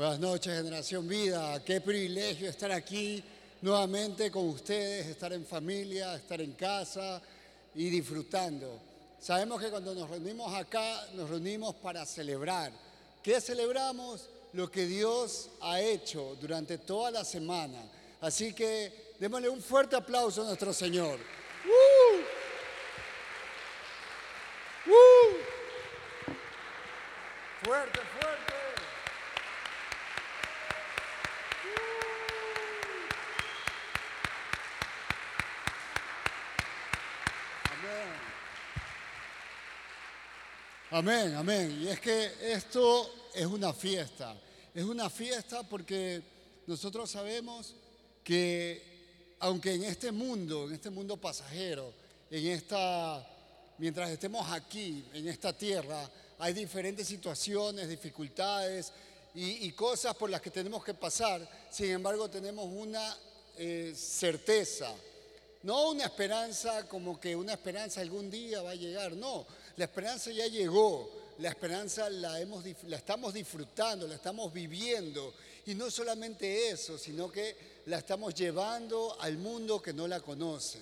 Buenas noches, Generación Vida. Qué privilegio estar aquí nuevamente con ustedes, estar en familia, estar en casa y disfrutando. Sabemos que cuando nos reunimos acá, nos reunimos para celebrar. ¿Qué celebramos? Lo que Dios ha hecho durante toda la semana. Así que démosle un fuerte aplauso a nuestro Señor. ¡Uh! ¡Uh! Fuerte, fuerte. Amén, amén. Y es que esto es una fiesta. Es una fiesta porque nosotros sabemos que aunque en este mundo, en este mundo pasajero, en esta mientras estemos aquí en esta tierra, hay diferentes situaciones, dificultades y, cosas por las que tenemos que pasar. Sin embargo, tenemos una eh, certeza, no una esperanza como que una esperanza algún día va a llegar, no, la esperanza ya llegó, la esperanza la, estamos disfrutando, la estamos viviendo. Y no solamente eso, sino que la estamos llevando al mundo que no la conoce.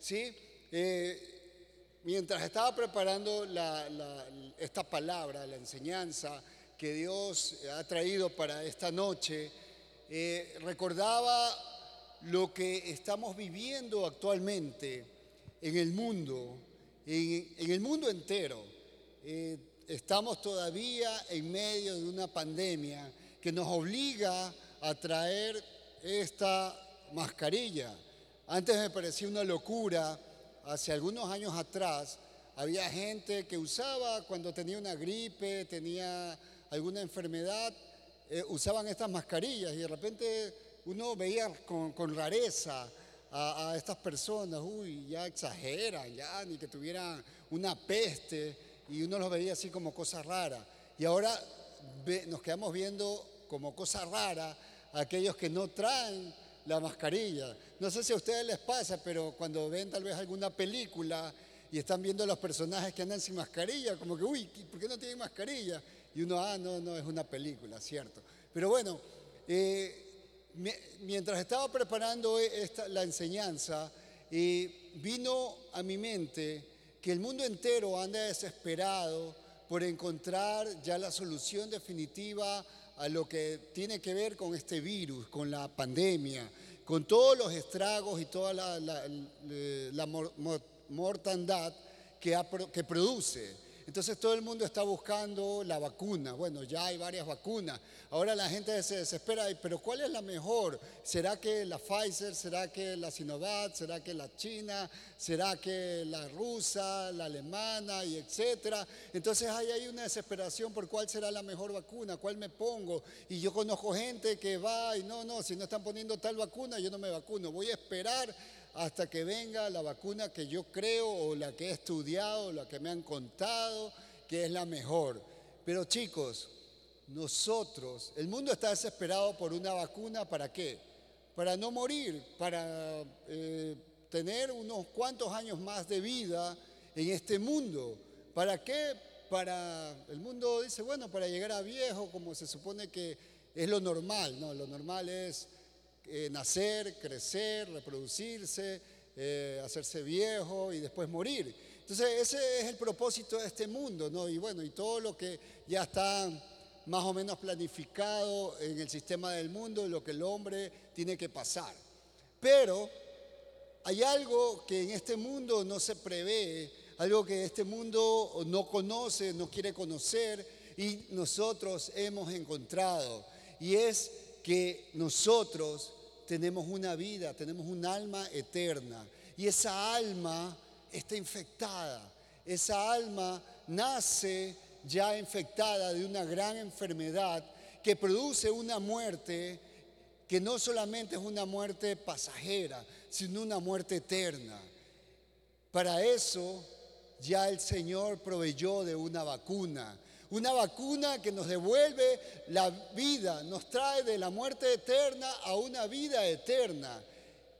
¿sí? Eh, mientras estaba preparando esta palabra, la enseñanza que Dios ha traído para esta noche, eh, recordaba lo que estamos viviendo actualmente en el mundo en, el mundo entero eh, estamos todavía en medio de una pandemia que nos obliga a traer esta mascarilla. Antes me parecía una locura, hace algunos años atrás había gente que usaba cuando tenía una gripe, tenía alguna enfermedad, eh, usaban estas mascarillas y de repente uno veía con rareza a, estas personas, uy, ya exageran, ya ni que tuvieran una peste y uno los veía así como cosas raras. Y ahora nos quedamos viendo como cosa rara a aquellos que no traen la mascarilla. No sé si a ustedes les pasa, pero cuando ven tal vez alguna película y están viendo a los personajes que andan sin mascarilla, como que, uy, ¿por qué no tienen mascarilla? Y uno, ah, no, no, es una película, cierto. Pero bueno, eh, mientras estaba preparando la enseñanza, vino a mi mente que el mundo entero anda desesperado por encontrar ya la solución definitiva a lo que tiene que ver con este virus, con la pandemia, con todos los estragos y toda la, mortandad que produce. Entonces todo el mundo está buscando la vacuna. Bueno, ya hay varias vacunas. Ahora la gente se desespera, pero ¿cuál es la mejor? ¿Será que la Pfizer? ¿Será que la Sinovac? ¿Será que la China? ¿Será que la rusa, la alemana y etcétera? Entonces ahí hay una desesperación por cuál será la mejor vacuna, cuál me pongo. Y yo conozco gente que va y no, no, si no están poniendo tal vacuna, yo no me vacuno. Voy a esperar hasta que venga la vacuna que yo creo o la que he estudiado, o la que me han contado, que es la mejor. Pero chicos, nosotros, el mundo está desesperado por una vacuna, ¿para qué? Para no morir, para eh, tener unos cuantos años más de vida en este mundo. ¿Para qué? Para, el mundo dice, bueno, para llegar a viejo, como se supone que es lo normal, ¿no? Lo normal es eh, nacer, crecer, reproducirse, eh, hacerse viejo y después morir. Entonces ese es el propósito de este mundo, ¿no? Y bueno, y todo lo que ya está más o menos planificado en el sistema del mundo, lo que el hombre tiene que pasar. Pero hay algo que en este mundo no se prevé, algo que este mundo no conoce, no quiere conocer y nosotros hemos encontrado. Y es que nosotros tenemos una vida, tenemos un alma eterna. Y esa alma está infectada. Esa alma nace ya infectada de una gran enfermedad que produce una muerte que no solamente es una muerte pasajera, sino una muerte eterna. Para eso ya el Señor proveyó de una vacuna una vacuna que nos devuelve la vida, nos trae de la muerte eterna a una vida eterna.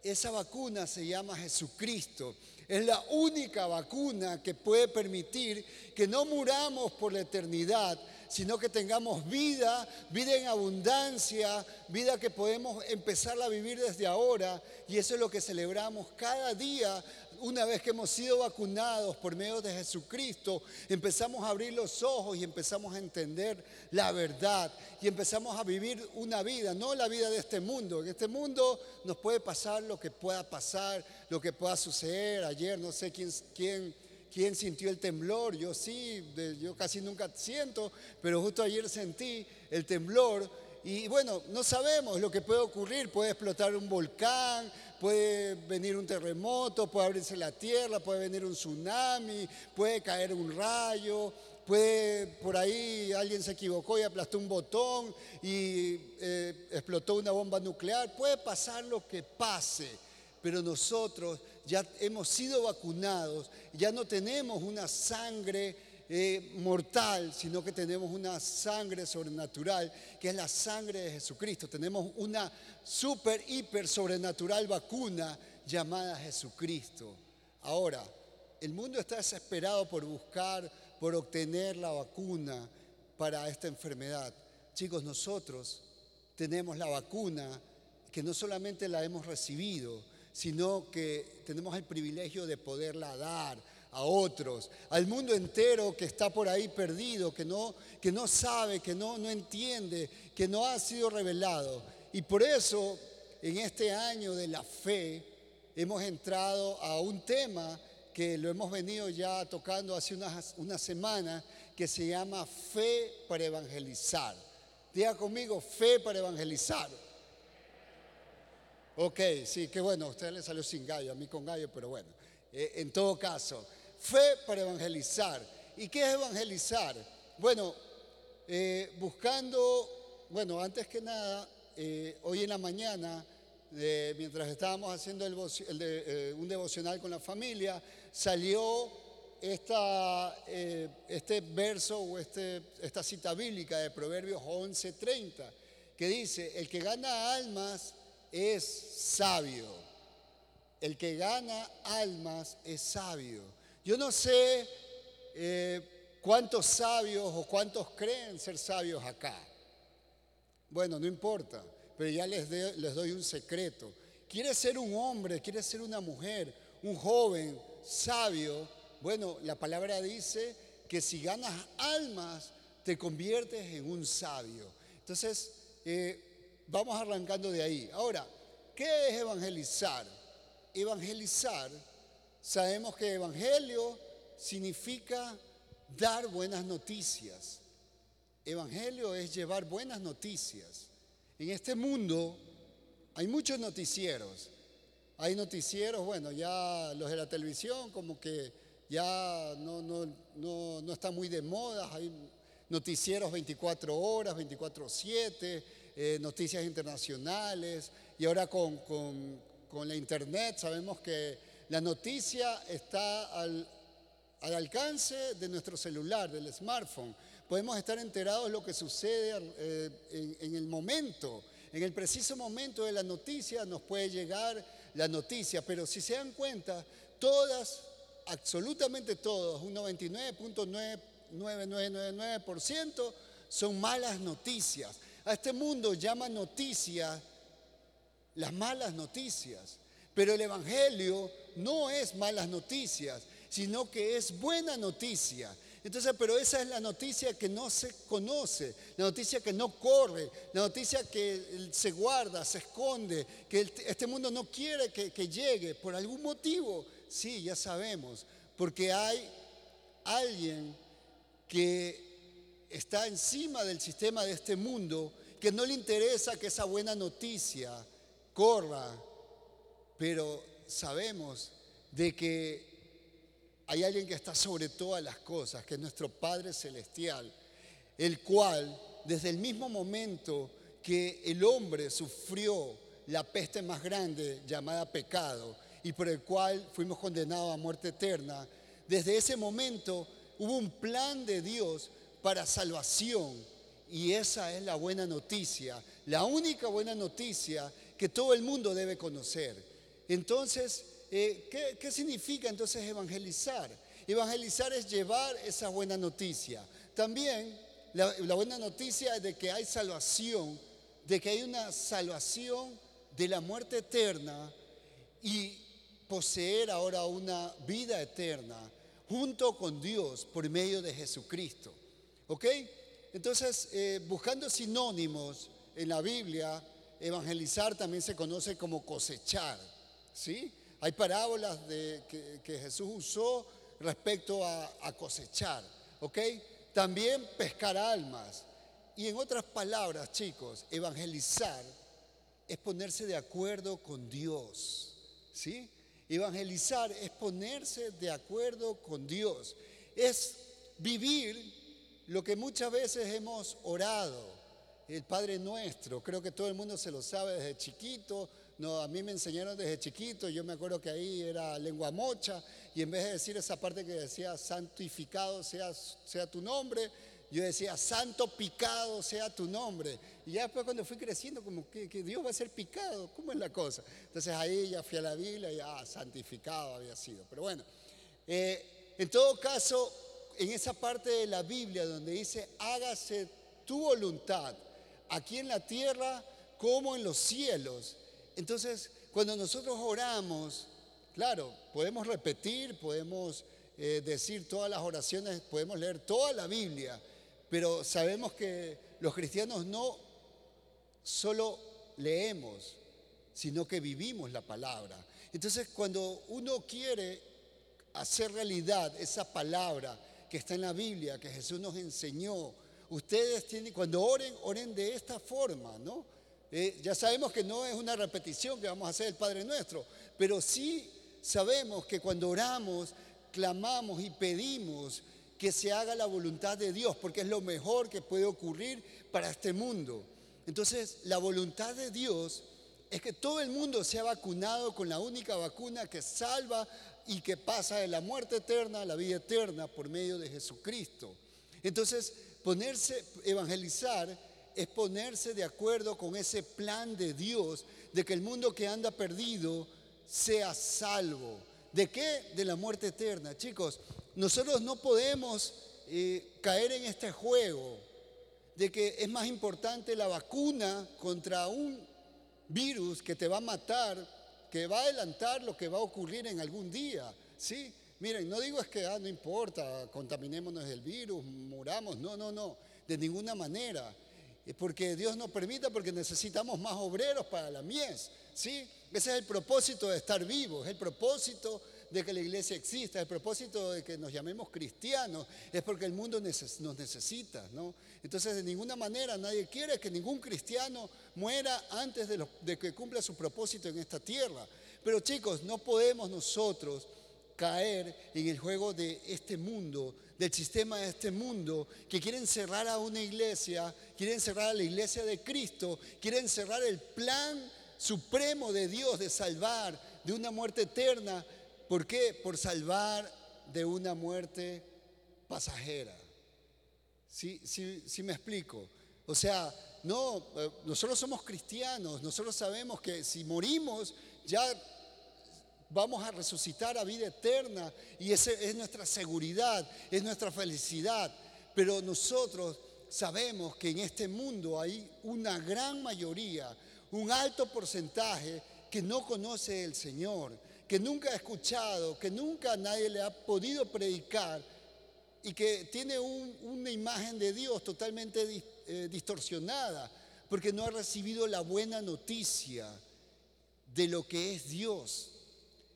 Esa vacuna se llama Jesucristo. Es la única vacuna que puede permitir que no muramos por la eternidad, sino que tengamos vida, vida en abundancia, vida que podemos empezar a vivir desde ahora. Y eso es lo que celebramos cada día una vez que hemos sido vacunados por medio de Jesucristo, empezamos a abrir los ojos y empezamos a entender la verdad y empezamos a vivir una vida, no la vida de este mundo. En este mundo nos puede pasar lo que pueda pasar, lo que pueda suceder. Ayer no sé quién, quién, quién sintió el temblor, yo sí, yo casi nunca siento, pero justo ayer sentí el temblor. Y bueno, no sabemos lo que puede ocurrir, puede explotar un volcán, puede venir un terremoto, puede abrirse la tierra, puede venir un tsunami, puede caer un rayo, puede por ahí alguien se equivocó y aplastó un botón y eh, explotó una bomba nuclear, puede pasar lo que pase, pero nosotros ya hemos sido vacunados, ya no tenemos una sangre eh, mortal, sino que tenemos una sangre sobrenatural, que es la sangre de Jesucristo. Tenemos una super, hiper sobrenatural vacuna llamada Jesucristo. Ahora, el mundo está desesperado por buscar, por obtener la vacuna para esta enfermedad. Chicos, nosotros tenemos la vacuna que no solamente la hemos recibido, sino que tenemos el privilegio de poderla dar, a otros, al mundo entero que está por ahí perdido, que no, que no sabe, que no, no entiende, que no ha sido revelado. Y por eso, en este año de la fe, hemos entrado a un tema que lo hemos venido ya tocando hace unas, una semana, que se llama fe para evangelizar. Diga conmigo, fe para evangelizar. Ok, sí, qué bueno, a usted le salió sin gallo, a mí con gallo, pero bueno, eh, en todo caso, Fe para evangelizar. ¿Y qué es evangelizar? Bueno, eh, buscando, bueno, antes que nada, eh, hoy en la mañana, eh, mientras estábamos haciendo un devocional con la familia, salió esta, este verso o este, esta cita bíblica de Proverbios 11:30, que dice, el que gana almas es sabio. El que gana almas es sabio. Yo no sé eh, cuántos sabios o cuántos creen ser sabios acá. Bueno, no importa, pero ya les, les doy un secreto. ¿Quieres ser un hombre, quieres ser una mujer, un joven sabio? Bueno, la palabra dice que si ganas almas, te conviertes en un sabio. Entonces, eh, vamos arrancando de ahí. Ahora, ¿qué es evangelizar? Evangelizar Sabemos que evangelio significa dar buenas noticias. Evangelio es llevar buenas noticias. En este mundo hay muchos noticieros. Hay noticieros, bueno, ya los de la televisión como que ya no, no, está muy de moda. Hay noticieros 24 horas, 24/7, eh, noticias internacionales. Y ahora con, con la internet sabemos que la noticia está al, alcance de nuestro celular, del smartphone. Podemos estar enterados de lo que sucede eh, en, el momento. En el preciso momento de la noticia nos puede llegar la noticia, pero si se dan cuenta, todas, absolutamente todas, un 99.9999% son malas noticias. A este mundo llama noticias las malas noticias. Pero el Evangelio no es malas noticias, sino que es buena noticia. Entonces, pero esa es la noticia que no se conoce, la noticia que no corre, la noticia que se guarda, se esconde, que este mundo no quiere que, que llegue por algún motivo. Sí, ya sabemos, porque hay alguien que está encima del sistema de este mundo, que no le interesa que esa buena noticia corra, pero sabemos de que hay alguien que está sobre todas las cosas, que es nuestro Padre Celestial, el cual desde el mismo momento que el hombre sufrió la peste más grande llamada pecado y por el cual fuimos condenados a muerte eterna, desde ese momento hubo un plan de Dios para salvación y esa es la buena noticia, la única buena noticia que todo el mundo debe conocer. Entonces, eh, ¿qué, significa entonces evangelizar? Evangelizar es llevar esa buena noticia. También la, buena noticia es de que hay salvación, de que hay una salvación de la muerte eterna y poseer ahora una vida eterna junto con Dios por medio de Jesucristo. ¿Ok? Entonces, eh, buscando sinónimos en la Biblia, evangelizar también se conoce como cosechar. ¿Sí? Hay parábolas de, que, Jesús usó respecto a, a cosechar. ¿Ok? También pescar almas. Y en otras palabras, chicos, evangelizar es ponerse de acuerdo con Dios. ¿Sí? Evangelizar es ponerse de acuerdo con Dios. Es vivir lo que muchas veces hemos orado, el Padre Nuestro, creo que todo el mundo se lo sabe desde chiquito, no, a mí me enseñaron desde chiquito, yo me acuerdo que ahí era lengua mocha, y en vez de decir esa parte que decía santificado sea, sea tu nombre, yo decía santo picado sea tu nombre. Y ya después cuando fui creciendo, como que, Dios va a ser picado, ¿cómo es la cosa? Entonces ahí ya fui a la Biblia y ya santificado había sido. Pero bueno, eh, en todo caso, en esa parte de la Biblia donde dice, hágase tu voluntad, aquí en la tierra como en los cielos. Entonces, cuando nosotros oramos, claro, podemos repetir, podemos eh, decir todas las oraciones, podemos leer toda la Biblia, pero sabemos que los cristianos no solo leemos, sino que vivimos la palabra. Entonces, cuando uno quiere hacer realidad esa palabra, que está en la Biblia, que Jesús nos enseñó. Ustedes tienen, cuando oren, oren de esta forma, ¿no? Eh, ya sabemos que no es una repetición que vamos a hacer el Padre Nuestro, pero sí sabemos que cuando oramos, clamamos y pedimos que se haga la voluntad de Dios, porque es lo mejor que puede ocurrir para este mundo. Entonces, la voluntad de Dios es que todo el mundo sea vacunado con la única vacuna que salva y que pasa de la muerte eterna a la vida eterna por medio de Jesucristo. Entonces, ponerse, evangelizar es ponerse de acuerdo con ese plan de Dios de que el mundo que anda perdido sea salvo. ¿De qué? De la muerte eterna. Chicos, nosotros no podemos eh, caer en este juego de que es más importante la vacuna contra un virus que te va a matar que va a adelantar lo que va a ocurrir en algún día. ¿sí? Miren, no digo es que ah, no importa, contaminémonos del virus, muramos, no, no, no, de ninguna manera. Porque Dios nos permita, porque necesitamos más obreros para la mies. ¿sí? Ese es el propósito de estar vivos, es el propósito de que la iglesia exista, el propósito de que nos llamemos cristianos, es porque el mundo nos necesita, ¿no? Entonces, de ninguna manera nadie quiere que ningún cristiano muera antes de, de que cumpla su propósito en esta tierra. Pero chicos, no podemos nosotros caer en el juego de este mundo, del sistema de este mundo, que quiere encerrar a una iglesia, quiere encerrar a la iglesia de Cristo, quiere encerrar el plan supremo de Dios de salvar de una muerte eterna ¿Por qué? Por salvar de una muerte pasajera. ¿Sí, sí, me explico? O sea, no, eh, nosotros somos cristianos, nosotros sabemos que si morimos ya vamos a resucitar a vida eterna y esa es nuestra seguridad, es nuestra felicidad. Pero nosotros sabemos que en este mundo hay una gran mayoría, un alto porcentaje que no conoce el Señor, que nunca ha escuchado, que nunca nadie le ha podido predicar y que tiene una imagen de Dios totalmente eh, distorsionada, porque no ha recibido la buena noticia de lo que es Dios.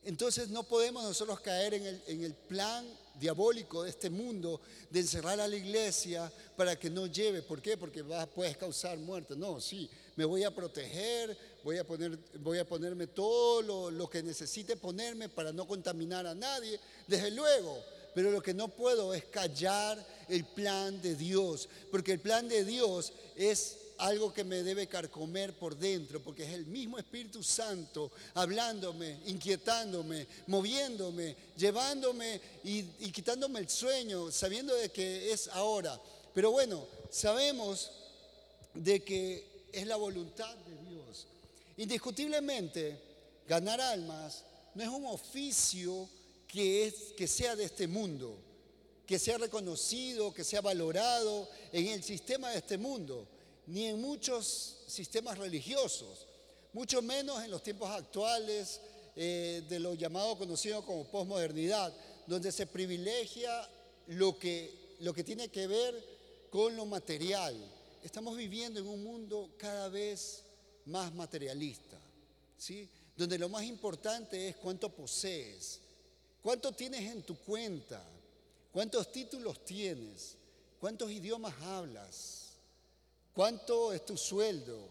Entonces no podemos nosotros caer en el, plan diabólico de este mundo de encerrar a la iglesia para que no lleve. ¿Por qué? Porque va, puedes causar muerte. No, sí, me voy a proteger, voy a, ponerme todo lo que necesite ponerme para no contaminar a nadie, desde luego. Pero lo que no puedo es callar el plan de Dios, porque el plan de Dios es algo que me debe carcomer por dentro, porque es el mismo Espíritu Santo hablándome, inquietándome, moviéndome, llevándome y, y, quitándome el sueño, sabiendo de que es ahora. Pero bueno, sabemos de que es la voluntad de Dios. Indiscutiblemente, ganar almas no es un oficio que, es, que sea de este mundo. que sea reconocido, que sea valorado en el sistema de este mundo, ni en muchos sistemas religiosos, mucho menos en los tiempos actuales eh, de lo llamado conocido como posmodernidad, donde se privilegia lo que, lo que tiene que ver con lo material. Estamos viviendo en un mundo cada vez más materialista, ¿sí? donde lo más importante es cuánto posees, cuánto tienes en tu cuenta, cuántos títulos tienes, cuántos idiomas hablas, cuánto es tu sueldo,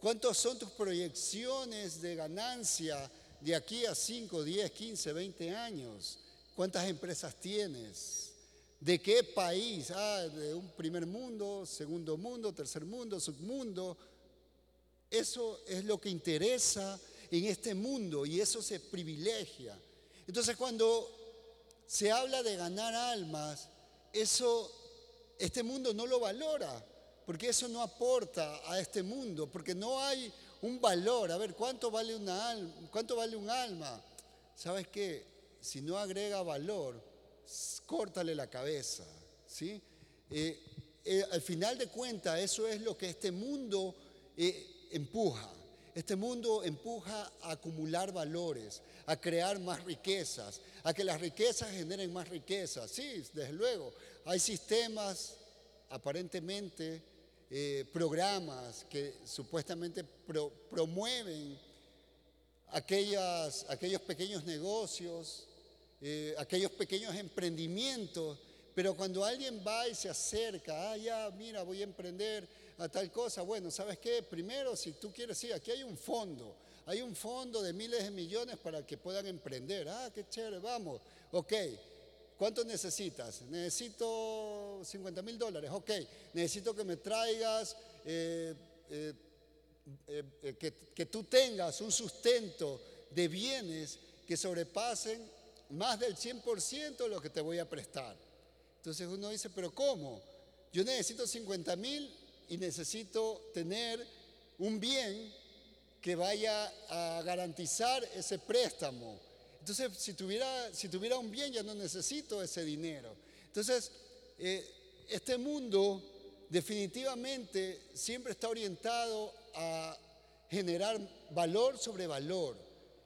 cuántos son tus proyecciones de ganancia de aquí a 5, 10, 15, 20 años, cuántas empresas tienes, de qué país, ah, de un primer mundo, segundo mundo, tercer mundo, submundo. Eso es lo que interesa en este mundo y eso se privilegia. Entonces cuando se habla de ganar almas, eso este mundo no lo valora, porque eso no aporta a este mundo, porque no hay un valor. A ver, ¿cuánto vale una alma? ¿Cuánto vale un alma? ¿Sabes qué? Si no agrega valor, córtale la cabeza, ¿sí? Eh, eh, al final de cuentas, eso es lo que este mundo eh, empuja. Este mundo empuja a acumular valores, a crear más riquezas, a que las riquezas generen más riquezas. Sí, desde luego, hay sistemas aparentemente, eh, programas que supuestamente promueven aquellas, aquellos pequeños negocios, eh, aquellos pequeños emprendimientos, pero cuando alguien va y se acerca, ah, ya, mira, voy a emprender, a tal cosa. Bueno, ¿sabes qué? Primero, si tú quieres, sí, aquí hay un fondo. Hay un fondo de miles de millones para que puedan emprender. Ah, qué chévere, vamos. Ok, ¿cuánto necesitas? Necesito 50 mil dólares. Ok, necesito que me traigas, eh, eh, eh, que, que tú tengas un sustento de bienes que sobrepasen más del 100% de lo que te voy a prestar. Entonces uno dice, pero ¿cómo? Yo necesito 50 mil y necesito tener un bien que vaya a garantizar ese préstamo. Entonces, si tuviera, si tuviera un bien, ya no necesito ese dinero. Entonces, eh, este mundo definitivamente siempre está orientado a generar valor sobre valor.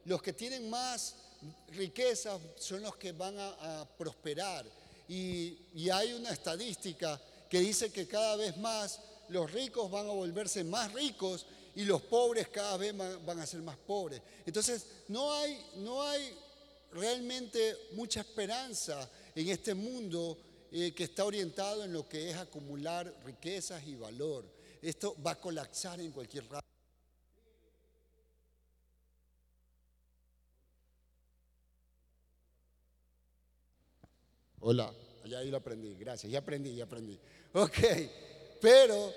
Los que tienen más riquezas son los que van a, prosperar. Y, y hay una estadística que dice que cada vez más los ricos van a volverse más ricos y los pobres cada vez van a ser más pobres. Entonces, no hay, no hay realmente mucha esperanza en este mundo eh, que está orientado en lo que es acumular riquezas y valor. Esto va a colapsar en cualquier rato. Hola, ya ahí lo aprendí, gracias, ya aprendí, ya aprendí. Ok. Pero,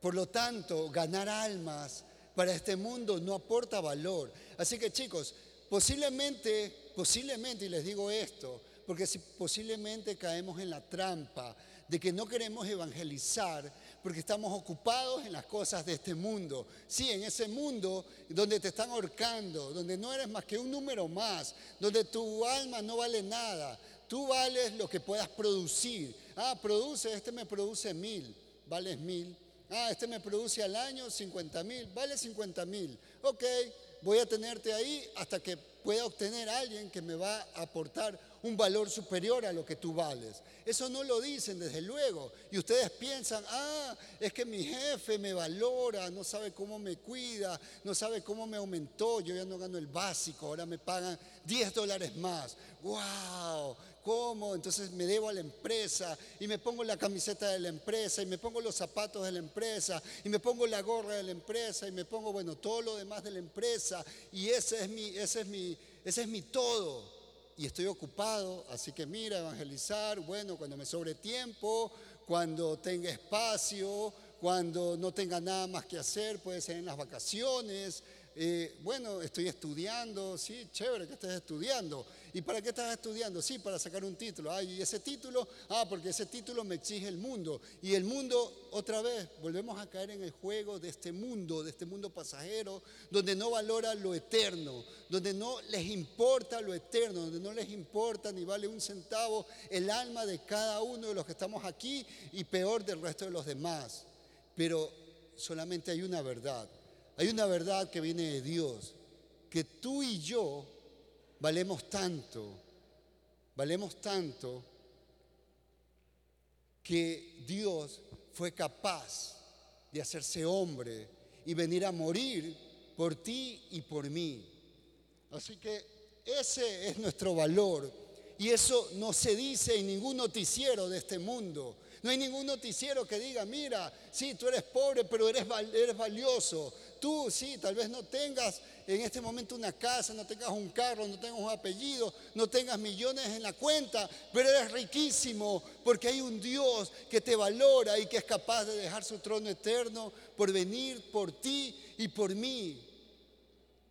por lo tanto, ganar almas para este mundo no aporta valor. Así que chicos, posiblemente, posiblemente, y les digo esto, porque si posiblemente caemos en la trampa de que no queremos evangelizar porque estamos ocupados en las cosas de este mundo. Sí, en ese mundo donde te están ahorcando, donde no eres más que un número más, donde tu alma no vale nada. Tú vales lo que puedas producir. Ah, produce, este me produce mil, vales mil. Ah, este me produce al año 50 mil, vale 50 mil. Ok, voy a tenerte ahí hasta que pueda obtener a alguien que me va a aportar un valor superior a lo que tú vales. Eso no lo dicen desde luego. Y ustedes piensan, ah, es que mi jefe me valora, no sabe cómo me cuida, no sabe cómo me aumentó, yo ya no gano el básico, ahora me pagan 10 dólares más. ¡Wow! ¿Cómo? Entonces me debo a la empresa y me pongo la camiseta de la empresa y me pongo los zapatos de la empresa y me pongo la gorra de la empresa y me pongo, bueno, todo lo demás de la empresa y ese es mi, ese es mi, ese es mi todo. Y estoy ocupado, así que mira, evangelizar, bueno, cuando me sobre tiempo, cuando tenga espacio, cuando no tenga nada más que hacer, puede ser en las vacaciones. Eh, bueno, estoy estudiando, sí, chévere que estés estudiando ¿Y para qué estás estudiando? Sí, para sacar un título. Ay, ¿y ese título? Ah, porque ese título me exige el mundo. Y el mundo, otra vez, volvemos a caer en el juego de este mundo, de este mundo pasajero, donde no valora lo eterno, donde no les importa lo eterno, donde no les importa ni vale un centavo el alma de cada uno de los que estamos aquí y peor del resto de los demás. Pero solamente hay una verdad. Hay una verdad que viene de Dios, que tú y yo valemos tanto, valemos tanto que Dios fue capaz de hacerse hombre y venir a morir por ti y por mí. Así que ese es nuestro valor y eso no se dice en ningún noticiero de este mundo. No hay ningún noticiero que diga, mira, sí, tú eres pobre, pero eres, valioso. Tú, sí, tal vez no tengas en este momento una casa, no tengas un carro, no tengas un apellido, no tengas millones en la cuenta, pero eres riquísimo porque hay un Dios que te valora y que es capaz de dejar su trono eterno por venir por ti y por mí.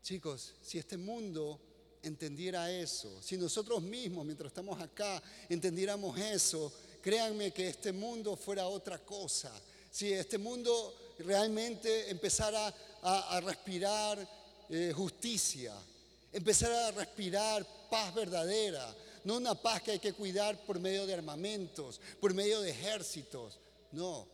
Chicos, si este mundo entendiera eso, si nosotros mismos, mientras estamos acá, entendiéramos eso, créanme que este mundo fuera otra cosa. Si este mundo realmente empezara a, respirar eh, justicia, empezara a respirar paz verdadera, no una paz que hay que cuidar por medio de armamentos, por medio de ejércitos, no.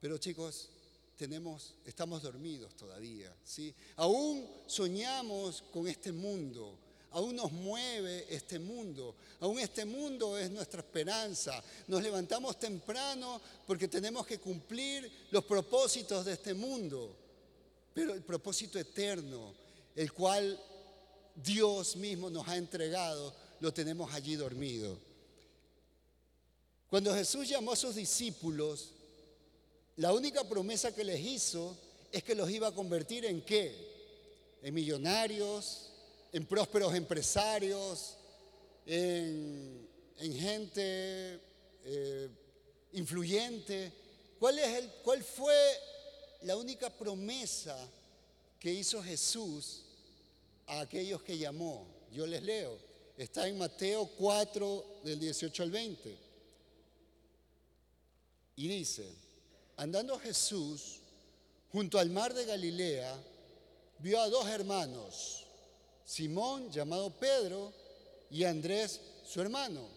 Pero chicos, tenemos, estamos dormidos todavía, ¿sí? Aún soñamos con este mundo, aún nos mueve este mundo, aún este mundo es nuestra esperanza. Nos levantamos temprano porque tenemos que cumplir los propósitos de este mundo, pero el propósito eterno, el cual Dios mismo nos ha entregado, lo tenemos allí dormido. Cuando Jesús llamó a sus discípulos, la única promesa que les hizo es que los iba a convertir en qué? En millonarios, en prósperos empresarios, en, gente eh, influyente. ¿Cuál, el, ¿Cuál fue la única promesa que hizo Jesús a aquellos que llamó? Yo les leo. Está en Mateo 4, del 18 al 20. Y dice, andando Jesús junto al mar de Galilea, vio a dos hermanos Simón, llamado Pedro, y Andrés, su hermano,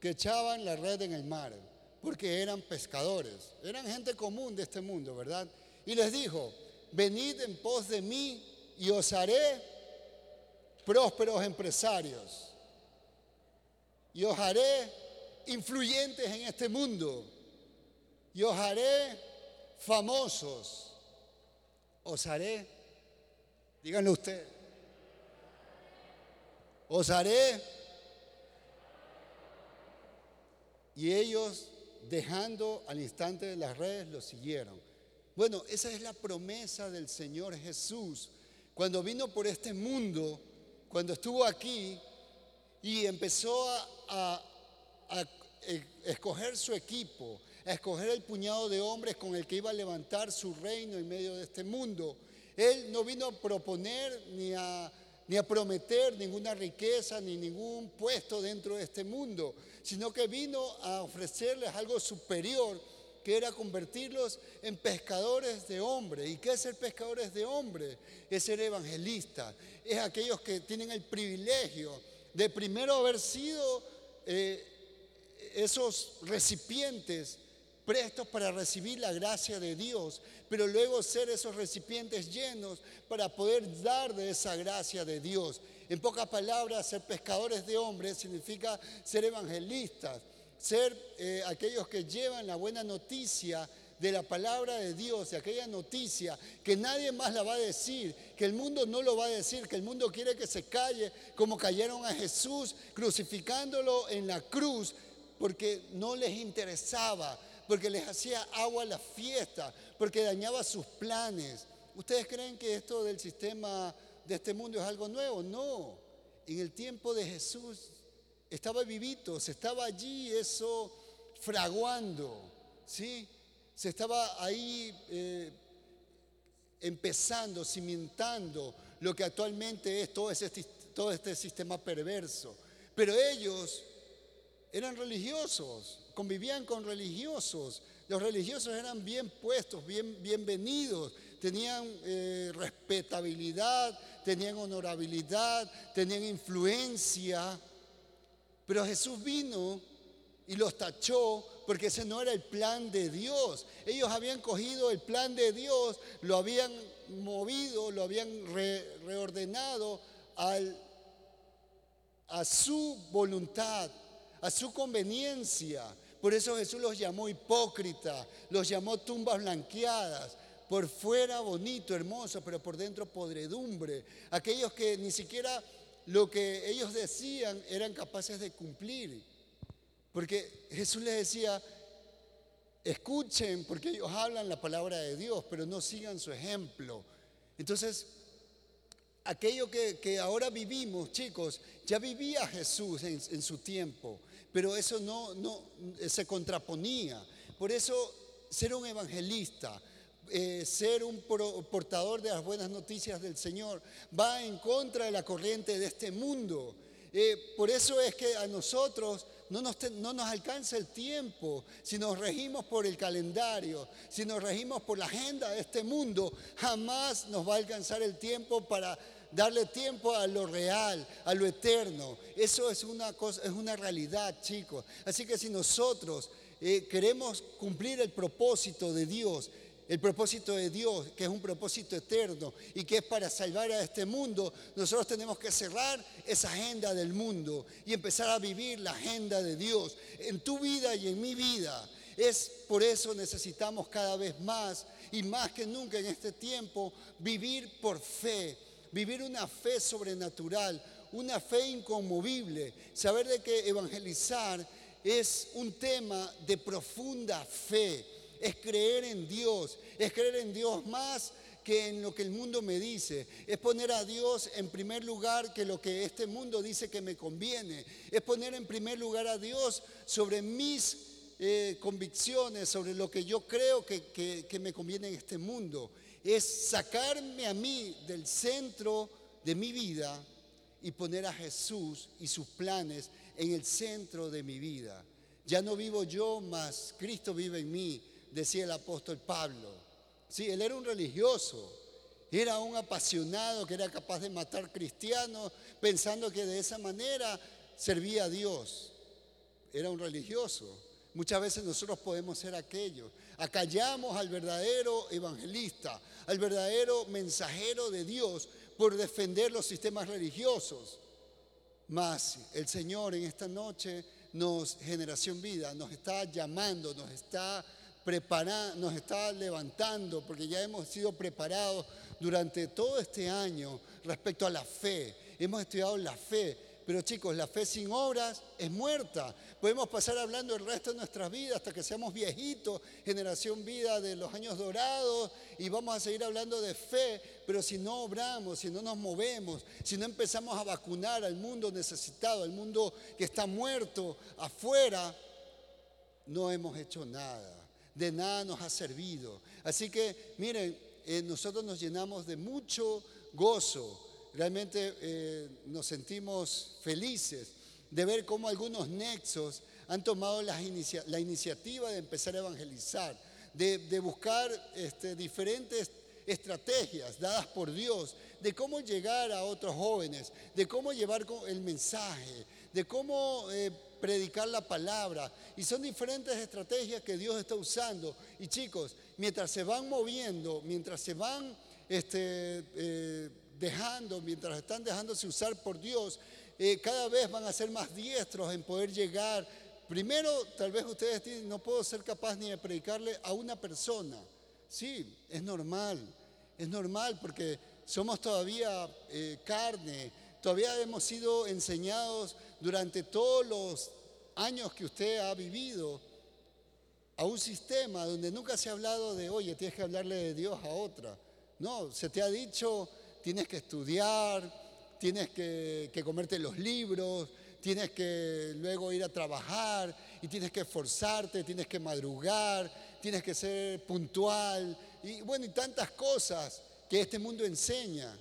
que echaban la red en el mar, porque eran pescadores, eran gente común de este mundo, ¿verdad? Y les dijo, venid en pos de mí y os haré prósperos empresarios, y os haré influyentes en este mundo, y os haré famosos, os haré, díganlo ustedes os haré. Y ellos, dejando al instante las redes, lo siguieron. Bueno, esa es la promesa del Señor Jesús. Cuando vino por este mundo, cuando estuvo aquí y empezó a, escoger su equipo, a escoger el puñado de hombres con el que iba a levantar su reino en medio de este mundo. Él no vino a proponer ni a ni a prometer ninguna riqueza ni ningún puesto dentro de este mundo, sino que vino a ofrecerles algo superior, que era convertirlos en pescadores de hombres. ¿Y qué es ser pescadores de hombres? Es ser evangelistas, es aquellos que tienen el privilegio de primero haber sido eh, esos recipientes prestos para recibir la gracia de Dios, pero luego ser esos recipientes llenos para poder dar de esa gracia de Dios. En pocas palabras, ser pescadores de hombres significa ser evangelistas, ser eh, aquellos que llevan la buena noticia de la palabra de Dios, de aquella noticia que nadie más la va a decir, que el mundo no lo va a decir, que el mundo quiere que se calle como cayeron a Jesús crucificándolo en la cruz, porque no les interesaba porque les hacía agua a la fiesta, porque dañaba sus planes. ¿Ustedes creen que esto del sistema de este mundo es algo nuevo? No. En el tiempo de Jesús estaba vivito, se estaba allí eso fraguando, ¿sí? Se estaba ahí eh, empezando, cimentando lo que actualmente es todo todo este sistema perverso. Pero ellos eran religiosos, convivían con religiosos. Los religiosos eran bien puestos, bien bienvenidos, tenían eh, respetabilidad, tenían honorabilidad, tenían influencia. Pero Jesús vino y los tachó porque ese no era el plan de Dios. Ellos habían cogido el plan de Dios, lo habían movido, lo habían reordenado al, a su voluntad, a su conveniencia. Por eso Jesús los llamó hipócritas, los llamó tumbas blanqueadas. Por fuera bonito, hermoso, pero por dentro podredumbre. Aquellos que ni siquiera lo que ellos decían eran capaces de cumplir. Porque Jesús les decía, escuchen, porque ellos hablan la palabra de Dios, pero no sigan su ejemplo. Entonces, aquello que, ahora vivimos, chicos, ya vivía Jesús en, su tiempo, pero eso no, no se contraponía. Por eso, ser un evangelista, eh, ser un portador de las buenas noticias del Señor, va en contra de la corriente de este mundo. Eh, por eso es que a nosotros no nos, no nos alcanza el tiempo, si nos regimos por el calendario, si nos regimos por la agenda de este mundo, jamás nos va a alcanzar el tiempo para darle tiempo a lo real, a lo eterno. Eso es una cosa, es una realidad, chicos. Así que si nosotros eh, queremos cumplir el propósito de Dios, el propósito de Dios, que es un propósito eterno y que es para salvar a este mundo, nosotros tenemos que cerrar esa agenda del mundo y empezar a vivir la agenda de Dios en tu vida y en mi vida. Es por eso necesitamos cada vez más y más que nunca en este tiempo vivir por fe, vivir una fe sobrenatural, una fe inconmovible, saber de que evangelizar es un tema de profunda fe es creer en Dios, es creer en Dios más que en lo que el mundo me dice, es poner a Dios en primer lugar que lo que este mundo dice que me conviene, es poner en primer lugar a Dios sobre mis eh, convicciones, sobre lo que yo creo que, que me conviene en este mundo, es sacarme a mí del centro de mi vida y poner a Jesús y sus planes en el centro de mi vida. Ya no vivo yo, más Cristo vive en mí decía el apóstol Pablo. Sí, él era un religioso, era un apasionado que era capaz de matar cristianos pensando que de esa manera servía a Dios. Era un religioso. Muchas veces nosotros podemos ser aquellos. Acallamos al verdadero evangelista, al verdadero mensajero de Dios por defender los sistemas religiosos. Mas el Señor en esta noche nos, generación vida, nos está llamando, nos está nos está levantando, porque ya hemos sido preparados durante todo este año respecto a la fe. Hemos estudiado la fe, pero chicos, la fe sin obras es muerta. Podemos pasar hablando el resto de nuestras vidas hasta que seamos viejitos, generación vida de los años dorados, y vamos a seguir hablando de fe, pero si no obramos, si no nos movemos, si no empezamos a vacunar al mundo necesitado, al mundo que está muerto afuera, no hemos hecho nada de nada nos ha servido. Así que, miren, eh, nosotros nos llenamos de mucho gozo. Realmente eh, nos sentimos felices de ver cómo algunos nexos han tomado la, iniciativa de empezar a evangelizar, de, buscar este, diferentes estrategias dadas por Dios de cómo llegar a otros jóvenes, de cómo llevar el mensaje, de cómo eh, predicar la palabra. Y son diferentes estrategias que Dios está usando. Y chicos, mientras se van moviendo, mientras se van este, eh, dejando, mientras están dejándose usar por Dios, eh, cada vez van a ser más diestros en poder llegar. Primero, tal vez ustedes no puedo ser capaz ni de predicarle a una persona. Sí, es normal, es normal porque somos todavía eh, carne, todavía hemos sido enseñados durante todos los años que usted ha vivido a un sistema donde nunca se ha hablado de, oye, tienes que hablarle de Dios a otra. No, se te ha dicho, tienes que estudiar, tienes que, comerte los libros, tienes que luego ir a trabajar y tienes que esforzarte, tienes que madrugar, tienes que ser puntual y bueno, y tantas cosas que este mundo enseña.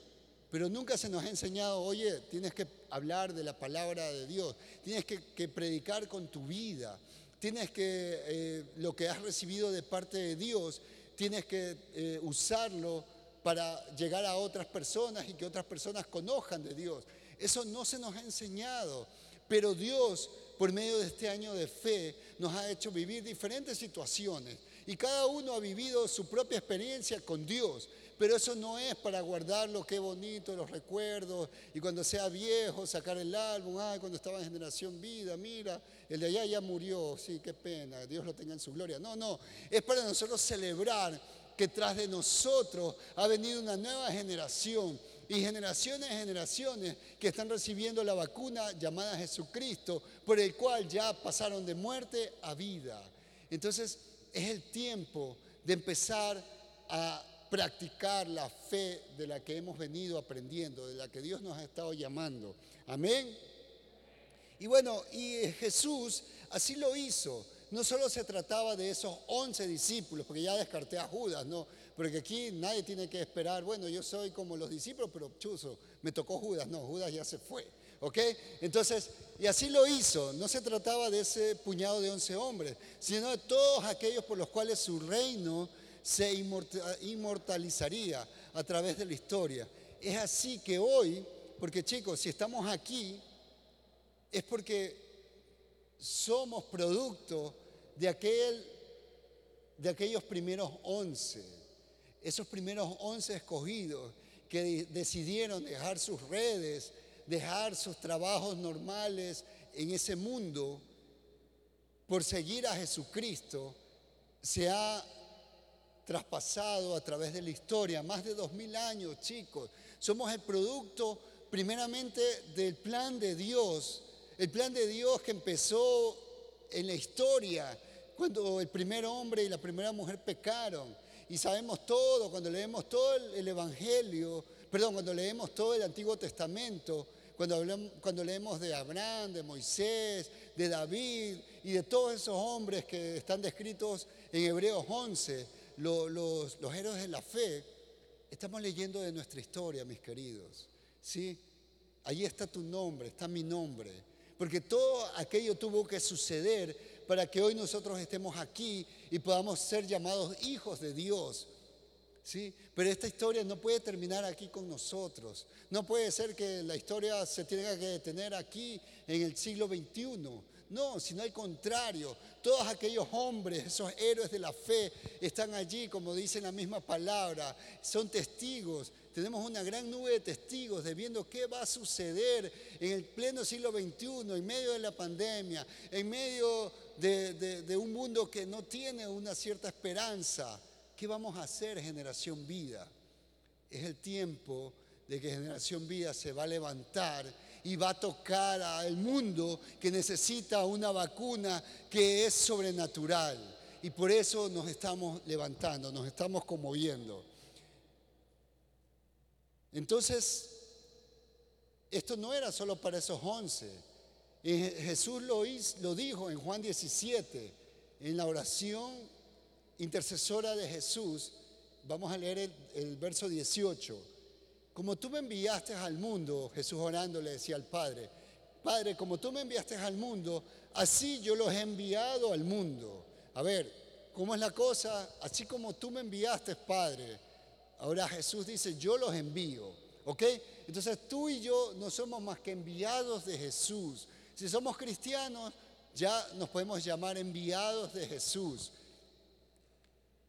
pero nunca se nos ha enseñado, oye, tienes que hablar de la palabra de Dios, tienes que, predicar con tu vida, tienes que, eh, lo que has recibido de parte de Dios, tienes que eh, usarlo para llegar a otras personas y que otras personas conozcan de Dios. Eso no se nos ha enseñado, pero Dios, por medio de este año de fe, nos ha hecho vivir diferentes situaciones y cada uno ha vivido su propia experiencia con Dios. Pero eso no es para guardarlo, qué bonito, los recuerdos, y cuando sea viejo sacar el álbum, ay, cuando estaba en generación vida, mira, el de allá ya murió, sí, qué pena, Dios lo tenga en su gloria. No, no, es para nosotros celebrar que tras de nosotros ha venido una nueva generación y generaciones y generaciones que están recibiendo la vacuna llamada Jesucristo, por el cual ya pasaron de muerte a vida. Entonces es el tiempo de empezar a practicar la fe de la que hemos venido aprendiendo, de la que Dios nos ha estado llamando. Amén. Y bueno, y Jesús así lo hizo. No solo se trataba de esos once discípulos, porque ya descarté a Judas, ¿no? Porque aquí nadie tiene que esperar, bueno, yo soy como los discípulos, pero chuzo, me tocó Judas. No, Judas ya se fue, ¿ok? Entonces, y así lo hizo. No se trataba de ese puñado de once hombres, sino de todos aquellos por los cuales su reino se inmortalizaría a través de la historia. Es así que hoy, porque chicos, si estamos aquí, es porque somos producto de, aquel, de aquellos primeros once, esos primeros once escogidos que decidieron dejar sus redes, dejar sus trabajos normales en ese mundo por seguir a Jesucristo, se ha traspasado a través de la historia, más de dos mil años, chicos. Somos el producto primeramente del plan de Dios, el plan de Dios que empezó en la historia, cuando el primer hombre y la primera mujer pecaron. Y sabemos todo, cuando leemos todo el Evangelio, perdón, cuando leemos todo el Antiguo Testamento, cuando, hablamos, cuando leemos de Abraham, de Moisés, de David y de todos esos hombres que están descritos en Hebreos 11, los, héroes de la fe, estamos leyendo de nuestra historia, mis queridos. ¿sí? Allí está tu nombre, está mi nombre. Porque todo aquello tuvo que suceder para que hoy nosotros estemos aquí y podamos ser llamados hijos de Dios. ¿Sí? Pero esta historia no puede terminar aquí con nosotros. No puede ser que la historia se tenga que detener aquí en el siglo XXI. No, sino al contrario, todos aquellos hombres, esos héroes de la fe, están allí, como dice la misma palabra, son testigos. Tenemos una gran nube de testigos de viendo qué va a suceder en el pleno siglo XXI, en medio de la pandemia, en medio de, de un mundo que no tiene una cierta esperanza. ¿Qué vamos a hacer, generación vida? Es el tiempo de que generación vida se va a levantar y va a tocar al mundo que necesita una vacuna que es sobrenatural. Y por eso nos estamos levantando, nos estamos conmoviendo. Entonces, esto no era solo para esos once. Jesús lo, dijo en Juan 17, en la oración intercesora de Jesús. Vamos a leer el, el verso 18. Como tú me enviaste al mundo, Jesús orando le decía al Padre, Padre, como tú me enviaste al mundo, así yo los he enviado al mundo. A ver, ¿cómo es la cosa? Así como tú me enviaste, Padre. Ahora Jesús dice, yo los envío. ¿Ok? Entonces tú y yo no somos más que enviados de Jesús. Si somos cristianos, ya nos podemos llamar enviados de Jesús.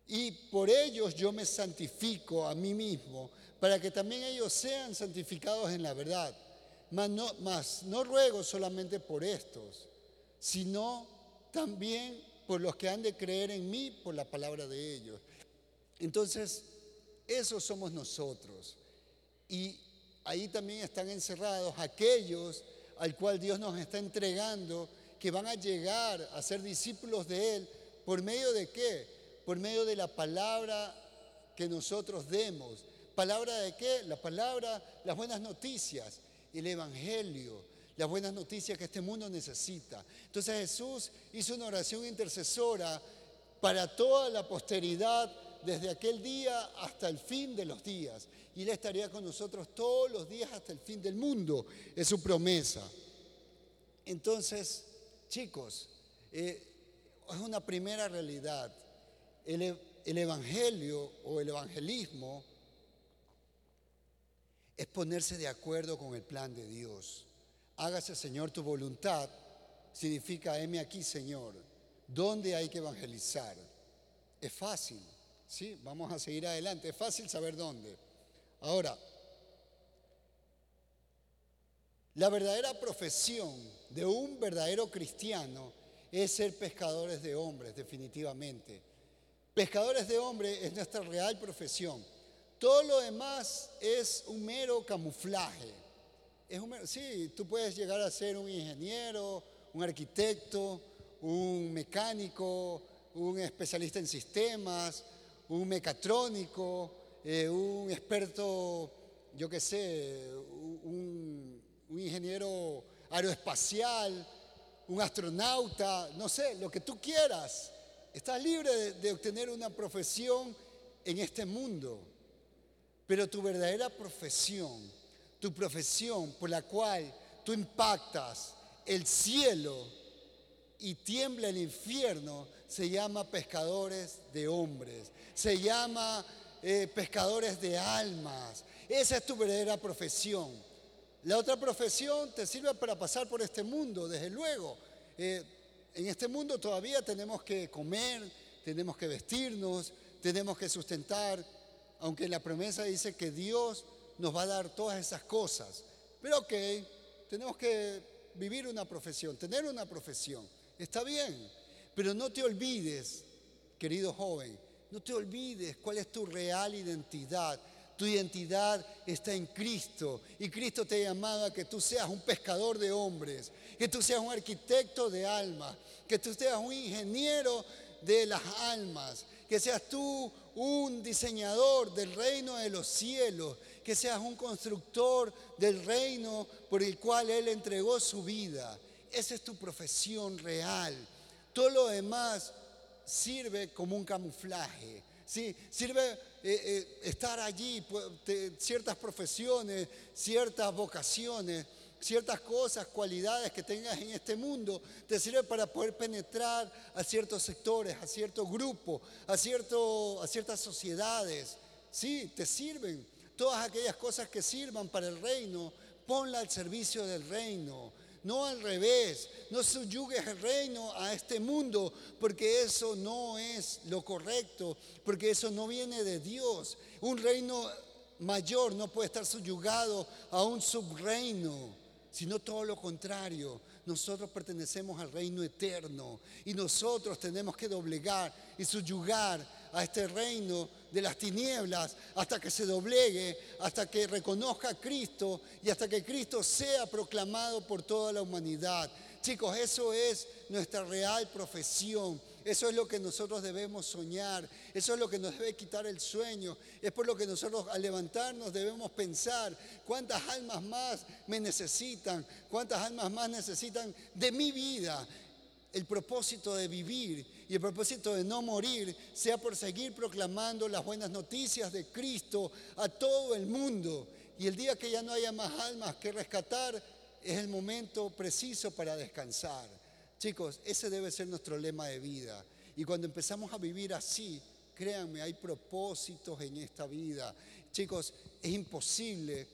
Y por ellos yo me santifico a mí mismo para que también ellos sean santificados en la verdad. Mas no, ruego solamente por estos, sino también por los que han de creer en mí por la palabra de ellos. Entonces, esos somos nosotros. Y ahí también están encerrados aquellos al cual Dios nos está entregando, que van a llegar a ser discípulos de Él, ¿por medio de qué? Por medio de la palabra que nosotros demos ¿Palabra de qué? La palabra, las buenas noticias, el Evangelio, las buenas noticias que este mundo necesita. Entonces Jesús hizo una oración intercesora para toda la posteridad desde aquel día hasta el fin de los días. Y Él estaría con nosotros todos los días hasta el fin del mundo. Es su promesa. Entonces, chicos, eh, es una primera realidad. El, el Evangelio o el evangelismo es ponerse de acuerdo con el plan de Dios. Hágase, Señor, tu voluntad. Significa, heme aquí, Señor. ¿Dónde hay que evangelizar? Es fácil, ¿sí? Vamos a seguir adelante. Es fácil saber dónde. Ahora, la verdadera profesión de un verdadero cristiano es ser pescadores de hombres, definitivamente. Pescadores de hombres es nuestra real profesión. Todo lo demás es un mero camuflaje. Es un sí, tú puedes llegar a ser un ingeniero, un arquitecto, un mecánico, un especialista en sistemas, un mecatrónico, eh, un experto, yo qué sé, un, ingeniero aeroespacial, un astronauta, no sé, lo que tú quieras. Estás libre de obtener una profesión en este mundo. Pero tu verdadera profesión, tu profesión por la cual tú impactas el cielo y tiembla el infierno, se llama pescadores de hombres, se llama eh, pescadores de almas. Esa es tu verdadera profesión. La otra profesión te sirve para pasar por este mundo, desde luego. Eh, en este mundo todavía tenemos que comer, tenemos que vestirnos, tenemos que sustentar aunque la promesa dice que Dios nos va a dar todas esas cosas. Pero ok, tenemos que vivir una profesión, tener una profesión. Está bien, pero no te olvides, querido joven, no te olvides cuál es tu real identidad. Tu identidad está en Cristo y Cristo te ha llamado a que tú seas un pescador de hombres, que tú seas un arquitecto de almas, que tú seas un ingeniero de las almas, que seas tú un diseñador del reino de los cielos, que seas un constructor del reino por el cual Él entregó su vida. Esa es tu profesión real. Todo lo demás sirve como un camuflaje. ¿sí? Sirve eh, eh, estar allí, ciertas profesiones, ciertas vocaciones ciertas cosas, cualidades que tengas en este mundo, te sirve para poder penetrar a ciertos sectores, a ciertos grupos, a, cierto, a ciertas sociedades. Sí, te sirven. Todas aquellas cosas que sirvan para el reino, ponla al servicio del reino. No al revés, no subyugues el reino a este mundo, porque eso no es lo correcto, porque eso no viene de Dios. Un reino mayor no puede estar subyugado a un subreino sino todo lo contrario. Nosotros pertenecemos al reino eterno y nosotros tenemos que doblegar y subyugar a este reino de las tinieblas hasta que se doblegue, hasta que reconozca a Cristo y hasta que Cristo sea proclamado por toda la humanidad. Chicos, eso es nuestra real profesión. Eso es lo que nosotros debemos soñar, eso es lo que nos debe quitar el sueño, es por lo que nosotros al levantarnos debemos pensar cuántas almas más me necesitan, cuántas almas más necesitan de mi vida. El propósito de vivir y el propósito de no morir sea por seguir proclamando las buenas noticias de Cristo a todo el mundo. Y el día que ya no haya más almas que rescatar, es el momento preciso para descansar. Chicos, ese debe ser nuestro lema de vida. Y cuando empezamos a vivir así, créanme, hay propósitos en esta vida. Chicos, es imposible